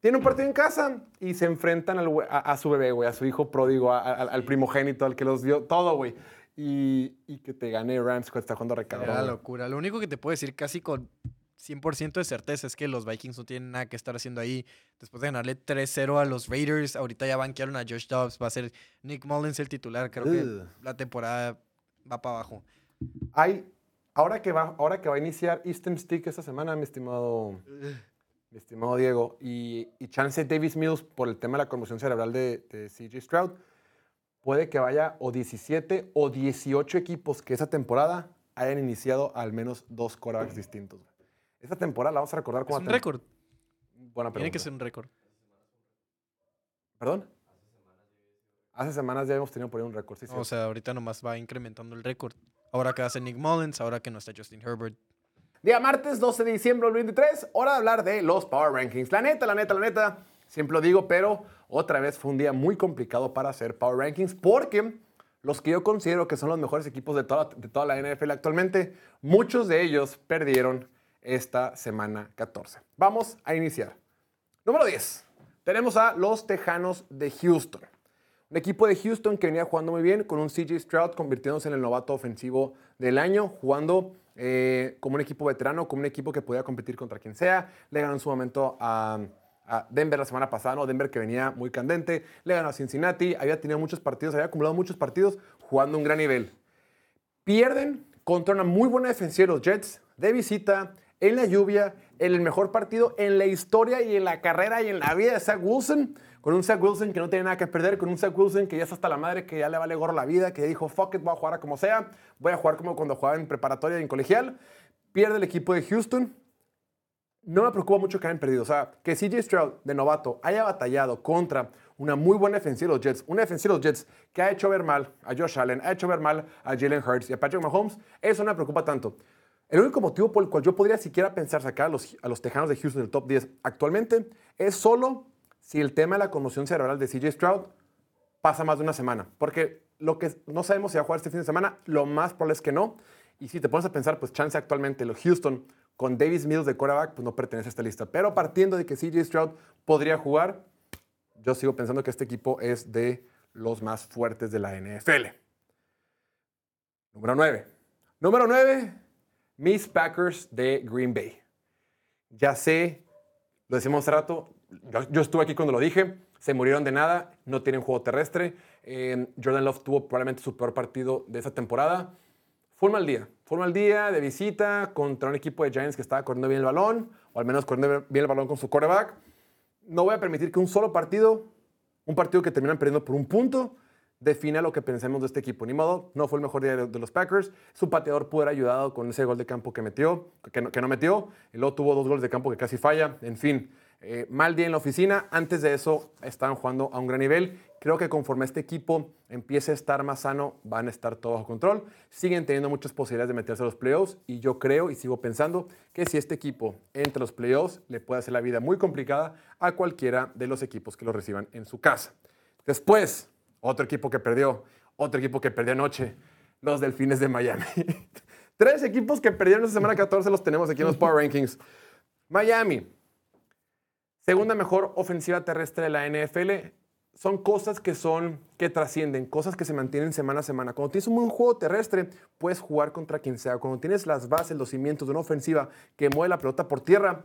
Speaker 1: Tienen un partido en casa y se enfrentan al a, a su bebé, güey, a su hijo pródigo, a- a- al primogénito, al que los dio todo, güey. Y, y que te gane Rams cuando está jugando
Speaker 4: Era la
Speaker 1: güey.
Speaker 4: locura. Lo único que te puedo decir casi con 100% de certeza es que los Vikings no tienen nada que estar haciendo ahí. Después de ganarle 3-0 a los Raiders, ahorita ya banquearon a Josh Dobbs. Va a ser Nick Mullins el titular. Creo que la temporada va para abajo.
Speaker 1: Hay, ahora que, va, ahora que va a iniciar Eastern Stick esta semana, mi estimado, mi estimado Diego, y, y Chance Davis Mills por el tema de la conmoción cerebral de, de CJ Stroud, puede que vaya o 17 o 18 equipos que esa temporada hayan iniciado al menos dos quarterbacks distintos. Esta temporada la vamos a recordar
Speaker 4: Es
Speaker 1: como
Speaker 4: un
Speaker 1: tem-
Speaker 4: récord.
Speaker 1: Buena
Speaker 4: Tiene que ser un récord.
Speaker 1: ¿Perdón? Hace semanas ya hemos tenido por ahí un récord. sí,
Speaker 4: O sea, ahorita nomás va incrementando el récord. Ahora que hace Nick Mullins, ahora que no está Justin Herbert.
Speaker 1: Día martes 12 de diciembre del 2023, hora de hablar de los Power Rankings. La neta, la neta, la neta, siempre lo digo, pero otra vez fue un día muy complicado para hacer Power Rankings porque los que yo considero que son los mejores equipos de toda, de toda la NFL actualmente, muchos de ellos perdieron esta semana 14. Vamos a iniciar. Número 10. Tenemos a los Tejanos de Houston. Un equipo de Houston que venía jugando muy bien con un CJ Stroud convirtiéndose en el novato ofensivo del año, jugando eh, como un equipo veterano, como un equipo que podía competir contra quien sea. Le ganó en su momento a, Denver la semana pasada, ¿no? Denver que venía muy candente, le ganó a Cincinnati, había tenido muchos partidos, había acumulado muchos partidos jugando un gran nivel. Pierden contra una muy buena defensiva de los Jets, de visita, en la lluvia, en el mejor partido en la historia y en la carrera y en la vida de Zach Wilson, con un Zach Wilson que no tiene nada que perder, con un Zach Wilson que ya está hasta la madre, que ya le vale gorro la vida, que dijo, fuck it, voy a jugar a como sea, voy a jugar como cuando jugaba en preparatoria y en colegial. Pierde el equipo de Houston, no me preocupa mucho que hayan perdido. O sea, que CJ Stroud, de novato, haya batallado contra una muy buena defensiva de los Jets, una defensiva de los Jets que ha hecho ver mal a Josh Allen, ha hecho ver mal a Jalen Hurts y a Patrick Mahomes, eso no me preocupa tanto. El único motivo por el cual yo podría siquiera pensar sacar a los, a los Tejanos de Houston del top 10 actualmente es solo si el tema de la conmoción cerebral de CJ Stroud pasa más de una semana. Porque lo que no sabemos si va a jugar este fin de semana, lo más probable es que no. Y si te pones a pensar, pues chance actualmente los Houston con Davis Mills de quarterback, pues no pertenece a esta lista. Pero partiendo de que CJ Stroud podría jugar, yo sigo pensando que este equipo es de los más fuertes de la NFL. Número 9. Número 9, mis Packers de Green Bay. Ya sé, lo decimos hace rato, yo, yo estuve aquí cuando lo dije, se murieron de nada, no tienen juego terrestre. Eh, Jordan Love tuvo probablemente su peor partido de esa temporada. Fue un mal día. Fue un mal día de visita contra un equipo de Giants que estaba corriendo bien el balón, o al menos corriendo bien el balón con su quarterback. No voy a permitir que un solo partido, un partido que terminan perdiendo por un punto, defina lo que pensemos de este equipo. Ni modo, no fue el mejor día de, los Packers. Su pateador pudo haber ayudado con ese gol de campo que metió, que no, que no metió. Y luego tuvo dos goles de campo que casi falla. En fin, eh, mal día en la oficina. Antes de eso, estaban jugando a un gran nivel. Creo que conforme este equipo empiece a estar más sano, van a estar todo bajo control. Siguen teniendo muchas posibilidades de meterse a los playoffs. Y yo creo y sigo pensando que si este equipo entra a los playoffs, le puede hacer la vida muy complicada a cualquiera de los equipos que lo reciban en su casa. Después, otro equipo que perdió, otro equipo que perdió anoche, los Delfines de Miami. Tres equipos que perdieron esta semana 14 los tenemos aquí en los Power Rankings. Miami, segunda mejor ofensiva terrestre de la NFL. Son cosas que son, que trascienden, cosas que se mantienen semana a semana. Cuando tienes un buen juego terrestre, puedes jugar contra quien sea. Cuando tienes las bases, los cimientos de una ofensiva que mueve la pelota por tierra,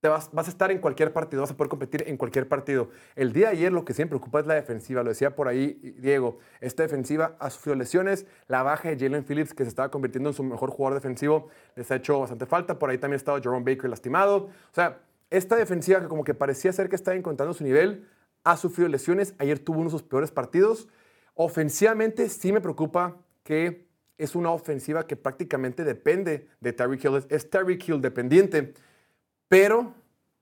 Speaker 1: te vas, vas, a estar en cualquier partido, vas a poder competir en cualquier partido. El día de ayer lo que siempre preocupa es la defensiva, lo decía por ahí Diego, esta defensiva ha sufrido lesiones, la baja de Jalen Phillips que se estaba convirtiendo en su mejor jugador defensivo les ha hecho bastante falta, por ahí también ha estado Jerome Baker lastimado, o sea, esta defensiva que como que parecía ser que estaba encontrando su nivel, ha sufrido lesiones, ayer tuvo uno de sus peores partidos, ofensivamente sí me preocupa que es una ofensiva que prácticamente depende de Tyreek Hill, es Tyreek Hill dependiente, pero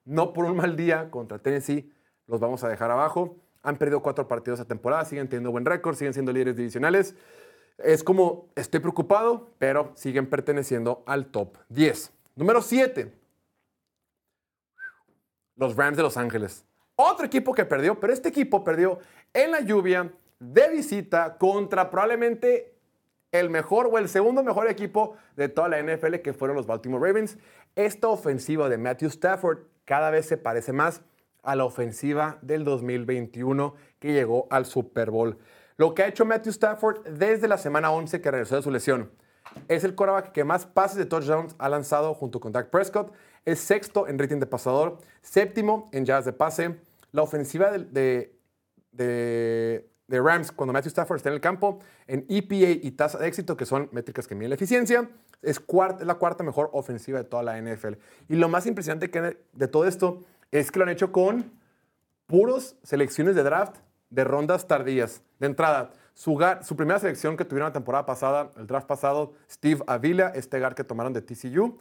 Speaker 1: no por un mal día contra Tennessee los vamos a dejar abajo. Han perdido cuatro partidos a temporada, siguen teniendo buen récord, siguen siendo líderes divisionales. Es como, estoy preocupado, pero siguen perteneciendo al top 10. Número 7. Los Rams de Los Ángeles. Otro equipo que perdió, pero este equipo perdió en la lluvia de visita contra probablemente el mejor o el segundo mejor equipo de toda la NFL, que fueron los Baltimore Ravens. Esta ofensiva de Matthew Stafford cada vez se parece más a la ofensiva del 2021 que llegó al Super Bowl. Lo que ha hecho Matthew Stafford desde la semana 11 que regresó de su lesión. Es el quarterback que más pases de touchdowns ha lanzado junto con Dak Prescott. Es sexto en rating de pasador, séptimo en yardas de pase. La ofensiva de, de, Rams cuando Matthew Stafford está en el campo, en EPA y tasa de éxito, que son métricas que miden la eficiencia, es, cuarta, es la cuarta mejor ofensiva de toda la NFL. Y lo más impresionante que de todo esto es que lo han hecho con puros selecciones de draft de rondas tardías. De entrada, su, su primera selección que tuvieron la temporada pasada, el draft pasado, Steve Avila, este guard que tomaron de TCU.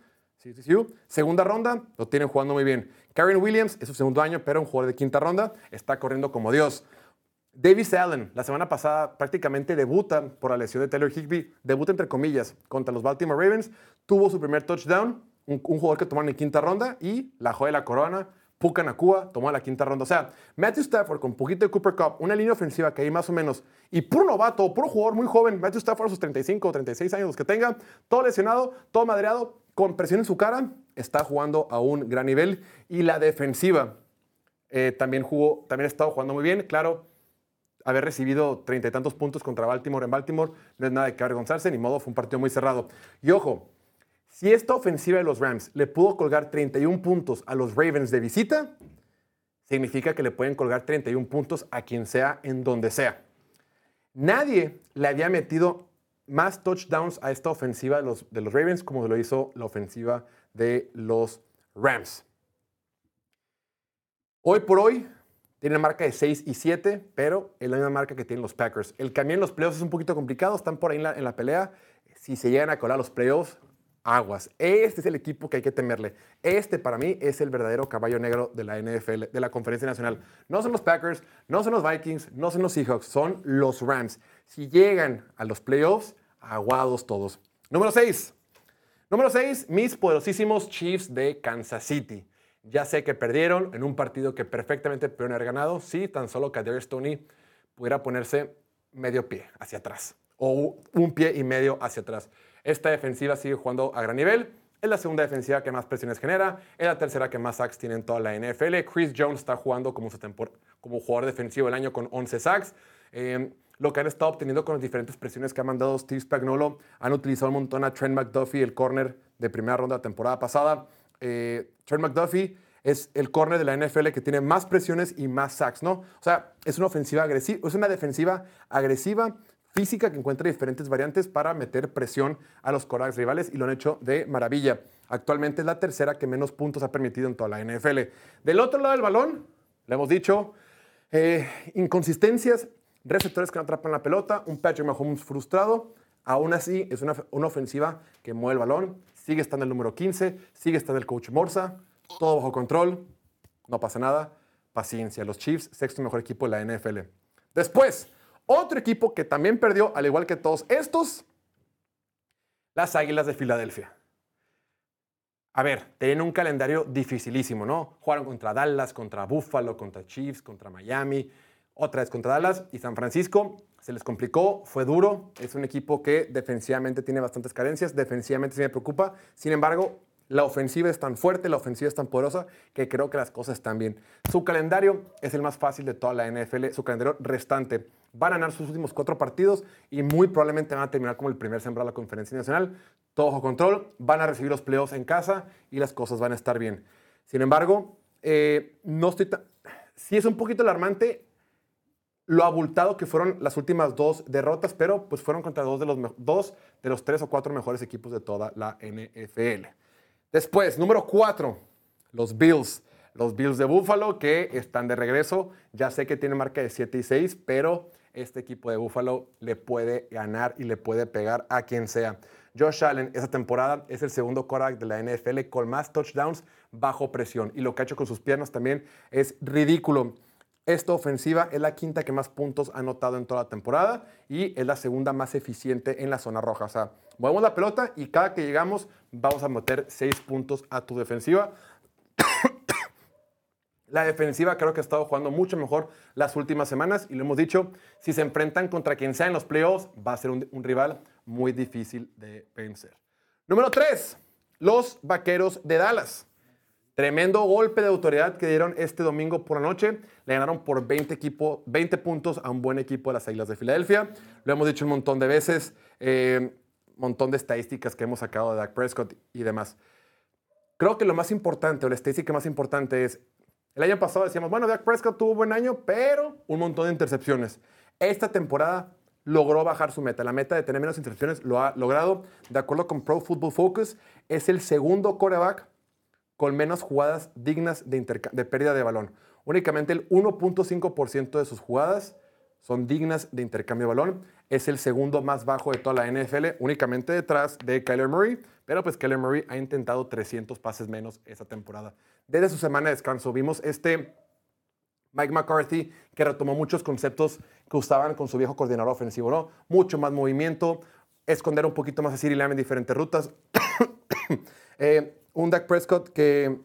Speaker 1: Segunda ronda, lo tienen jugando muy bien. Karen Williams es su segundo año, pero un jugador de quinta ronda, está corriendo como Dios. Davis Allen, la semana pasada prácticamente debuta por la lesión de Taylor Higby, debuta entre comillas contra los Baltimore Ravens, tuvo su primer touchdown, un, un jugador que tomaron en quinta ronda y la joya de la corona, Puka Nakua, tomó la quinta ronda. O sea, Matthew Stafford con poquito de Cooper Cup, una línea ofensiva que hay más o menos, y puro novato, puro jugador muy joven, Matthew Stafford a sus 35 o 36 años, los que tenga, todo lesionado, todo madreado, con presión en su cara, está jugando a un gran nivel. Y la defensiva eh, también jugó, también ha estado jugando muy bien, claro haber recibido treinta y tantos puntos contra Baltimore en Baltimore no es nada de que avergonzarse, ni modo, fue un partido muy cerrado. Y ojo, Si esta ofensiva de los Rams le pudo colgar 31 puntos a los Ravens de visita, significa que le pueden colgar 31 puntos a quien sea en donde sea. Nadie le había metido más touchdowns a esta ofensiva de los, de los Ravens como lo hizo la ofensiva de los Rams. Hoy por hoy tiene marca de 6 y 7, pero es la misma marca que tienen los Packers. El cambio en los playoffs es un poquito complicado, están por ahí en la pelea. Si se llegan a colar los playoffs, aguas. Este es el equipo que hay que temerle. Este para mí es el verdadero caballo negro de la NFL, de la Conferencia Nacional. No son los Packers, no son los Vikings, no son los Seahawks, son los Rams. Si llegan a los playoffs, aguados todos. Número 6. Número 6, mis poderosísimos Chiefs de Kansas City. Ya sé que perdieron en un partido que perfectamente pudieron haber ganado si tan solo Kadarius Stoney pudiera ponerse medio pie hacia atrás o un pie y medio hacia atrás. Esta defensiva sigue jugando a gran nivel. Es la segunda defensiva que más presiones genera. Es la tercera que más sacks tiene en toda la NFL. Chris Jones está jugando como, jugador defensivo el año con 11 sacks. Eh, lo que han estado obteniendo con las diferentes presiones que ha mandado Steve Spagnuolo. Han utilizado un montón a Trent McDuffie, el corner de primera ronda temporada pasada. Eh, Trent McDuffie es el corner de la NFL que tiene más presiones y más sacks, ¿no? O sea, es una ofensiva agresiva, es una defensiva agresiva, física que encuentra diferentes variantes para meter presión a los corebacks rivales y lo han hecho de maravilla. Actualmente es la tercera que menos puntos ha permitido en toda la NFL. Del otro lado del balón, le hemos dicho, eh, inconsistencias, receptores que no atrapan la pelota, un Patrick Mahomes frustrado. Aún así, es una, una, ofensiva que mueve el balón, sigue estando el número 15, sigue estando el coach Morsa, todo bajo control, no pasa nada, paciencia. Los Chiefs, sexto mejor equipo de la NFL. Después, otro equipo que también perdió, al igual que todos estos, las Águilas de Filadelfia. A ver, tienen un calendario dificilísimo, ¿no? Jugaron contra Dallas, contra Buffalo, contra Chiefs, contra Miami, otra vez contra Dallas y San Francisco. Se les complicó, fue duro. Es un equipo que defensivamente tiene bastantes carencias, defensivamente sí me preocupa. Sin embargo, la ofensiva es tan fuerte, la ofensiva es tan poderosa que creo que las cosas están bien. Su calendario es el más fácil de toda la NFL, su calendario restante. Van a ganar sus últimos cuatro partidos y muy probablemente van a terminar como el primer sembrado de la Conferencia Nacional. Todo bajo control, van a recibir los playoffs en casa y las cosas van a estar bien. Sin embargo, eh, no estoy tan... Sí es un poquito alarmante lo abultado que fueron las últimas dos derrotas, pero pues fueron contra dos de los, dos de los tres o cuatro mejores equipos de toda la NFL. Después, número cuatro, los Bills. Los Bills de Buffalo que están de regreso. Ya sé que tiene marca de 7 y 6, pero este equipo de Buffalo le puede ganar y le puede pegar a quien sea. Josh Allen esta temporada es el segundo quarterback de la NFL con más touchdowns bajo presión. Y lo que ha hecho con sus piernas también es ridículo. Esta ofensiva es la quinta que más puntos ha anotado en toda la temporada y es la segunda más eficiente en la zona roja. O sea, movemos la pelota y cada que llegamos vamos a meter seis puntos a tu defensiva. la defensiva creo que ha estado jugando mucho mejor las últimas semanas y lo hemos dicho, si se enfrentan contra quien sea en los playoffs, va a ser un, un rival muy difícil de vencer. Número 3, los Vaqueros de Dallas. Tremendo golpe de autoridad que dieron este domingo por la noche. Le ganaron por 20, equipo, 20 puntos a un buen equipo de las Águilas de Filadelfia. Lo hemos dicho un montón de veces. Eh, montón de estadísticas que hemos sacado de Dak Prescott y demás. Creo que lo más importante, o la estadística más importante es, el año pasado decíamos, bueno, Dak Prescott tuvo buen año, pero un montón de intercepciones. Esta temporada logró bajar su meta. La meta de tener menos intercepciones lo ha logrado. De acuerdo con Pro Football Focus, es el segundo coreback con menos jugadas dignas de, de pérdida de balón. Únicamente el 1.5% de sus jugadas son dignas de intercambio de balón. Es el segundo más bajo de toda la NFL, únicamente detrás de Kyler Murray. Pero pues Kyler Murray ha intentado 300 pases menos esa temporada. Desde su semana de descanso vimos este Mike McCarthy que retomó muchos conceptos que usaban con su viejo coordinador ofensivo, ¿no? Mucho más movimiento, esconder un poquito más a CeeDee Lamb en diferentes rutas. eh, un Dak Prescott que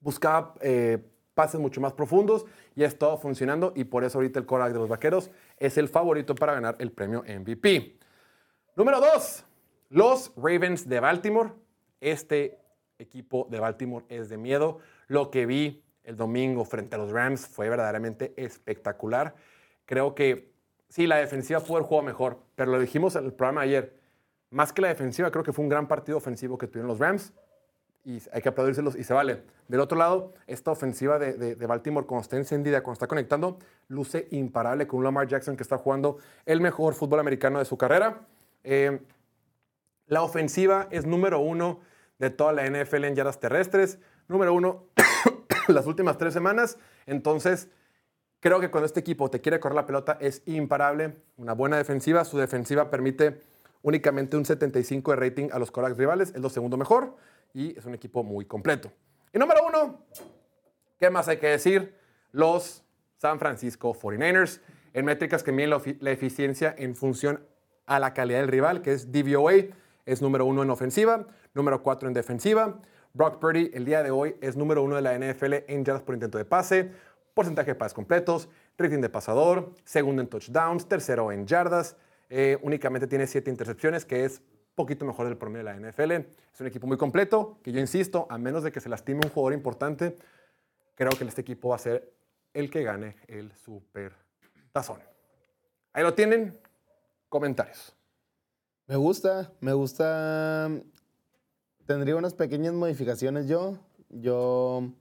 Speaker 1: buscaba eh, pases mucho más profundos y ha estado funcionando y por eso ahorita el coreback de los Vaqueros es el favorito para ganar el premio MVP. Número dos, los Ravens de Baltimore. Este equipo de Baltimore es de miedo. Lo que vi el domingo frente a los Rams fue verdaderamente espectacular. Creo que sí, la defensiva fue el juego mejor, pero lo dijimos en el programa ayer. más que la defensiva, creo que fue un gran partido ofensivo que tuvieron los Rams. Y hay que aplaudírselos y se vale. Del otro lado, esta ofensiva de, de- Baltimore, cuando está encendida, cuando está conectando, luce imparable con Lamar Jackson que está jugando el mejor fútbol americano de su carrera. Eh, la ofensiva es número uno de toda la NFL en yardas terrestres. Número uno las últimas tres semanas. Entonces, creo que cuando este equipo te quiere correr la pelota es imparable. Una buena defensiva. Su defensiva permite únicamente un 75 de rating a los corebacks rivales. Es lo segundo mejor y es un equipo muy completo. Y número uno, ¿qué más hay que decir? Los San Francisco 49ers en métricas que miden la, eficiencia en función a la calidad del rival, que es DVOA, es número uno en ofensiva, número cuatro en defensiva. Brock Purdy el día de hoy es número uno de la NFL en yardas por intento de pase, porcentaje de pases completos, rating de pasador, segundo en touchdowns, tercero en yardas. Eh, únicamente tiene siete intercepciones, que es poquito mejor del promedio de la NFL. Es un equipo muy completo, que yo insisto, a menos de que se lastime un jugador importante, creo que este equipo va a ser el que gane el Super Tazón. Ahí lo tienen. Comentarios.
Speaker 2: Me gusta, me gusta. Tendría unas pequeñas modificaciones yo. Yo,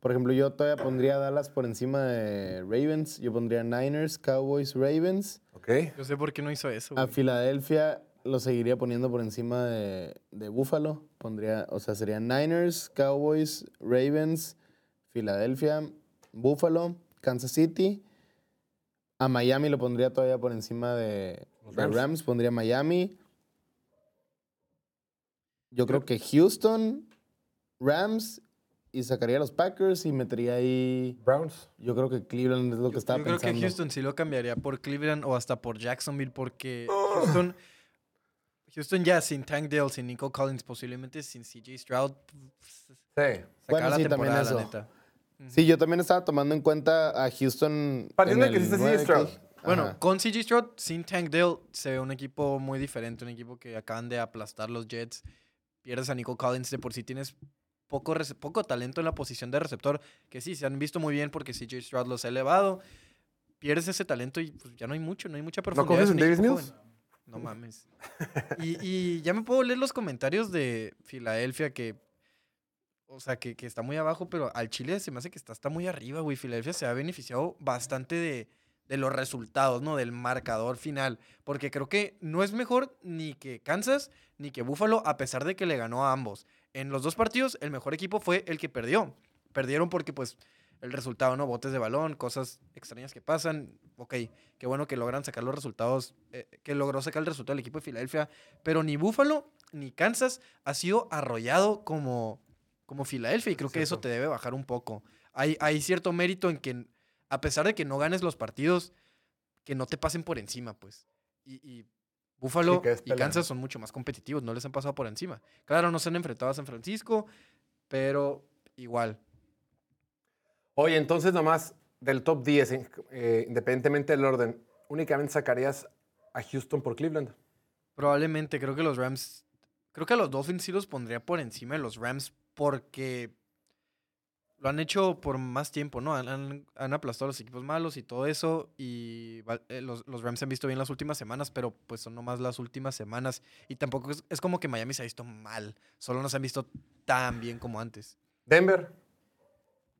Speaker 2: por ejemplo, yo todavía pondría Dallas por encima de Ravens. Yo pondría Niners, Cowboys, Ravens.
Speaker 1: ¿Ok?
Speaker 4: Yo sé por qué no hizo eso.
Speaker 2: A. Filadelfia lo seguiría poniendo por encima de, de Buffalo. Pondría, o sea, serían Niners, Cowboys, Ravens, Filadelfia, Buffalo, Kansas City. A Miami lo pondría todavía por encima de,
Speaker 1: Rams.
Speaker 2: Rams. Pondría Miami. Yo creo que Houston, Rams y sacaría a los Packers y metería ahí.
Speaker 1: Browns.
Speaker 2: Yo creo que Cleveland es lo que
Speaker 4: Yo,
Speaker 2: estaba
Speaker 4: yo creo
Speaker 2: pensando.
Speaker 4: que Houston sí lo cambiaría por Cleveland o hasta por Jacksonville porque Houston, Houston ya sin Tank Dell, sin Nico Collins, posiblemente sin CJ Stroud,
Speaker 1: Sí.
Speaker 4: sacar
Speaker 2: Bueno,
Speaker 4: la
Speaker 2: sí, también
Speaker 4: temporada, la
Speaker 2: eso.
Speaker 4: neta.
Speaker 2: Sí, yo también estaba tomando en cuenta a Houston.
Speaker 1: Partiendo de que
Speaker 2: nueve,
Speaker 1: CJ Stroud.
Speaker 4: Bueno,
Speaker 2: Ajá.
Speaker 4: con CJ Stroud, sin Tank Dell, se ve un equipo muy diferente, un equipo que acaban de aplastar los Jets. Pierdes a Nico Collins, de por sí tienes poco, poco talento en la posición de receptor, que sí, se han visto muy bien porque CJ Stroud los ha elevado. Pierdes ese talento y pues, ya no hay mucho, no hay mucha profundidad.
Speaker 1: confías
Speaker 4: es un
Speaker 1: en Davis Mills?
Speaker 4: joven. No mames. Y, y ya me puedo leer los comentarios de Filadelfia que. O sea, que, que está muy abajo, pero al Chile se me hace que está, está muy arriba, güey. Filadelfia se ha beneficiado bastante de, de los resultados, ¿no? Del marcador final. Porque creo que no es mejor ni que Kansas ni que Buffalo, a pesar de que le ganó a ambos. En los dos partidos, el mejor equipo fue el que perdió. Perdieron porque, pues, el resultado, ¿no? Botes de balón, cosas extrañas que pasan. Ok, qué bueno que logran sacar los resultados, eh, que logró sacar el resultado del equipo de Filadelfia. Pero ni Buffalo ni Kansas ha sido arrollado como, como Filadelfia. Y creo que eso te debe bajar un poco. Hay, hay cierto mérito en que, a pesar de que no ganes los partidos, que no te pasen por encima, pues. Y, y Buffalo
Speaker 1: Sí,
Speaker 4: y. Kansas son mucho más competitivos, no les han pasado por encima. Claro, no se han enfrentado a San Francisco, pero igual.
Speaker 1: Oye, entonces nomás del top 10, eh, independientemente del orden, únicamente sacarías a Houston por Cleveland.
Speaker 4: Probablemente creo que los Rams. Creo que a los Dolphins sí los pondría por encima de los Rams porque lo han hecho por más tiempo, ¿no? Han, han- han aplastado a los equipos malos y todo eso. Y eh, los, los Rams se han visto bien las últimas semanas, pero pues son nomás las últimas semanas. Y tampoco es, es como que Miami se ha visto mal. Solo no se han visto tan bien como antes.
Speaker 1: Denver.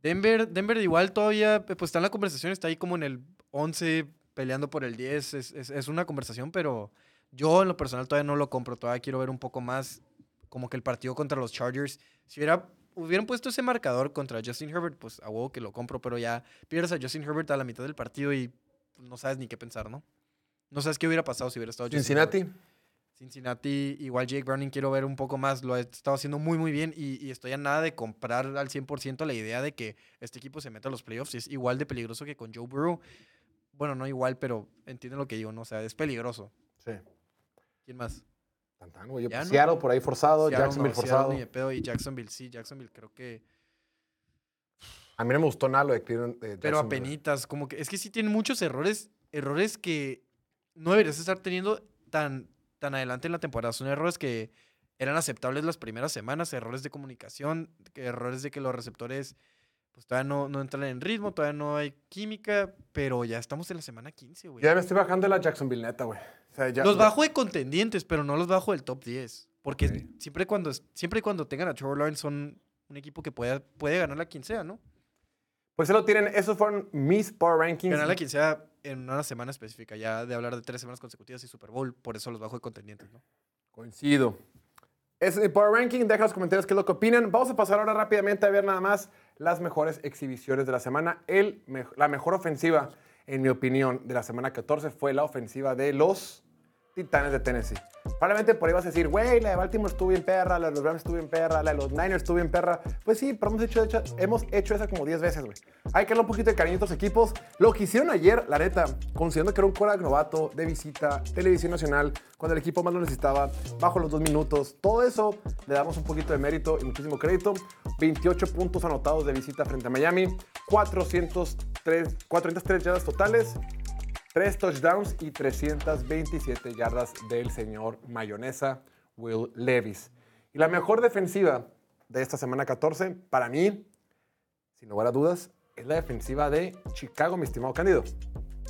Speaker 4: Denver, Denver igual todavía, eh, pues está en la conversación, está ahí como en el 11, peleando por el 10, es, es- es una conversación, pero yo en lo personal todavía no lo compro, todavía quiero ver un poco más como que el partido contra los Chargers, si hubiera, hubieran puesto ese marcador contra Justin Herbert, pues a huevo que lo compro, pero ya pierdes a Justin Herbert a la mitad del partido y no sabes ni qué pensar, ¿no? No sabes qué hubiera pasado si hubiera estado Justin Herbert.
Speaker 1: Cincinnati.
Speaker 4: Igual Jake Browning quiero ver un poco más, lo ha estado haciendo muy muy bien y, y estoy a nada de comprar al 100% la idea de que este equipo se meta a los playoffs, es igual de peligroso que con Joe Burrow. Bueno, no igual, pero entienden lo que digo, ¿no? O sea, es peligroso.
Speaker 1: Sí.
Speaker 4: ¿Quién más?
Speaker 1: Tan, tan, güey. Yo,
Speaker 4: Ya,
Speaker 1: pues,
Speaker 4: ¿no?
Speaker 1: Seattle por ahí forzado,
Speaker 4: Seattle,
Speaker 1: Jacksonville
Speaker 4: no,
Speaker 1: forzado.
Speaker 4: ni de pedo, y Jacksonville sí, Jacksonville creo que...
Speaker 1: A mí no me gustó nada lo de Cleveland. de
Speaker 4: Pero apenitas, como que es que sí tienen muchos errores, errores que no deberías estar teniendo tan, tan adelante en la temporada. Son errores que eran aceptables las primeras semanas, errores de comunicación, errores de que los receptores pues todavía no, no entran en ritmo, todavía no hay química, pero ya estamos en la semana 15, güey.
Speaker 1: Ya me estoy bajando la Jacksonville, neta, güey. sea, ya-
Speaker 4: Los bajo de contendientes, pero no los bajo del top 10. Porque siempre, cuando, siempre y cuando tengan a Trevor Lawrence son un equipo que puede, puede ganarle a quien sea, ¿no?
Speaker 1: Pues se lo tienen. Esos fueron mis Power Rankings.
Speaker 4: Ganarle a quien sea en una semana específica. Ya de hablar de tres semanas consecutivas y Super Bowl, por eso los bajo de contendientes, ¿no?
Speaker 1: Coincido. Es mi Power Ranking. Deja en los comentarios qué es lo que opinan. Vamos a pasar ahora rápidamente a ver nada más las mejores exhibiciones de la semana. El, la mejor ofensiva, en mi opinión, de la semana 14 fue la ofensiva de los Titanes de Tennessee. Probablemente por ahí vas a decir, güey, la de Baltimore estuvo bien perra, la de los Rams estuvo bien perra, la de los Niners estuvo bien perra. Pues sí, pero hemos hecho, hecho- hemos hecho esa como 10 veces, güey. Hay que darle un poquito de cariño a estos equipos. Lo que hicieron ayer, la neta, considerando que era un quarterback novato, de visita, televisión nacional, cuando el equipo más lo necesitaba, bajo los dos minutos, todo eso le damos un poquito de mérito y muchísimo crédito. 28 puntos anotados de visita frente a Miami, 403, 403 yardas totales, 3 touchdowns y 327 yardas del señor Mayonesa Will Levis. Y la mejor defensiva de esta semana 14, para mí, sin lugar a dudas, es la defensiva de Chicago, mi estimado Cándido.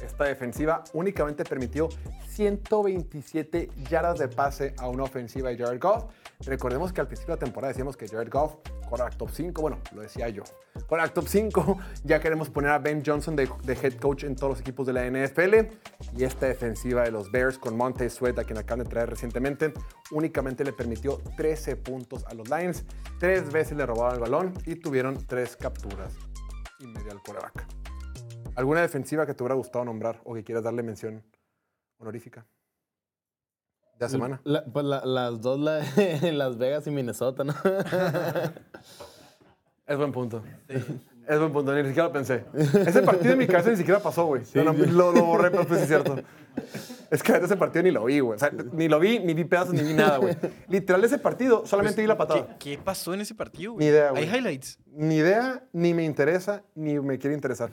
Speaker 1: Esta defensiva únicamente permitió 127 yardas de pase a una ofensiva de Jared Goff. Recordemos que al principio de la temporada decíamos que Jared Goff, quarterback top 5, bueno, lo decía yo, quarterback top 5, ya queremos poner a Ben Johnson de, head coach en todos los equipos de la NFL. Y esta defensiva de los Bears con Monte Sweat, a quien acaban de traer recientemente, únicamente le permitió 13 puntos a los Lions. Tres veces le robaron el balón y tuvieron tres capturas y media al. ¿Alguna defensiva que te hubiera gustado nombrar o que quieras darle mención honorífica? La semana.
Speaker 2: La- pues la- las dos, la de Las Vegas y Minnesota, ¿no?
Speaker 1: Es buen punto. Es buen punto, ni siquiera lo pensé. Ese partido en mi cabeza ni siquiera pasó, güey. No, no, lo, lo borré, pero pues sí es cierto. Es que ese partido ni lo vi, güey. O sea, ni lo vi, ni vi pedazos, ni vi nada, güey. Literal, ese partido solamente vi la patada.
Speaker 4: ¿Qué, qué pasó en ese partido, güey?
Speaker 1: Ni idea, güey.
Speaker 4: Hay highlights.
Speaker 1: Ni idea, ni me interesa, ni me quiere interesar.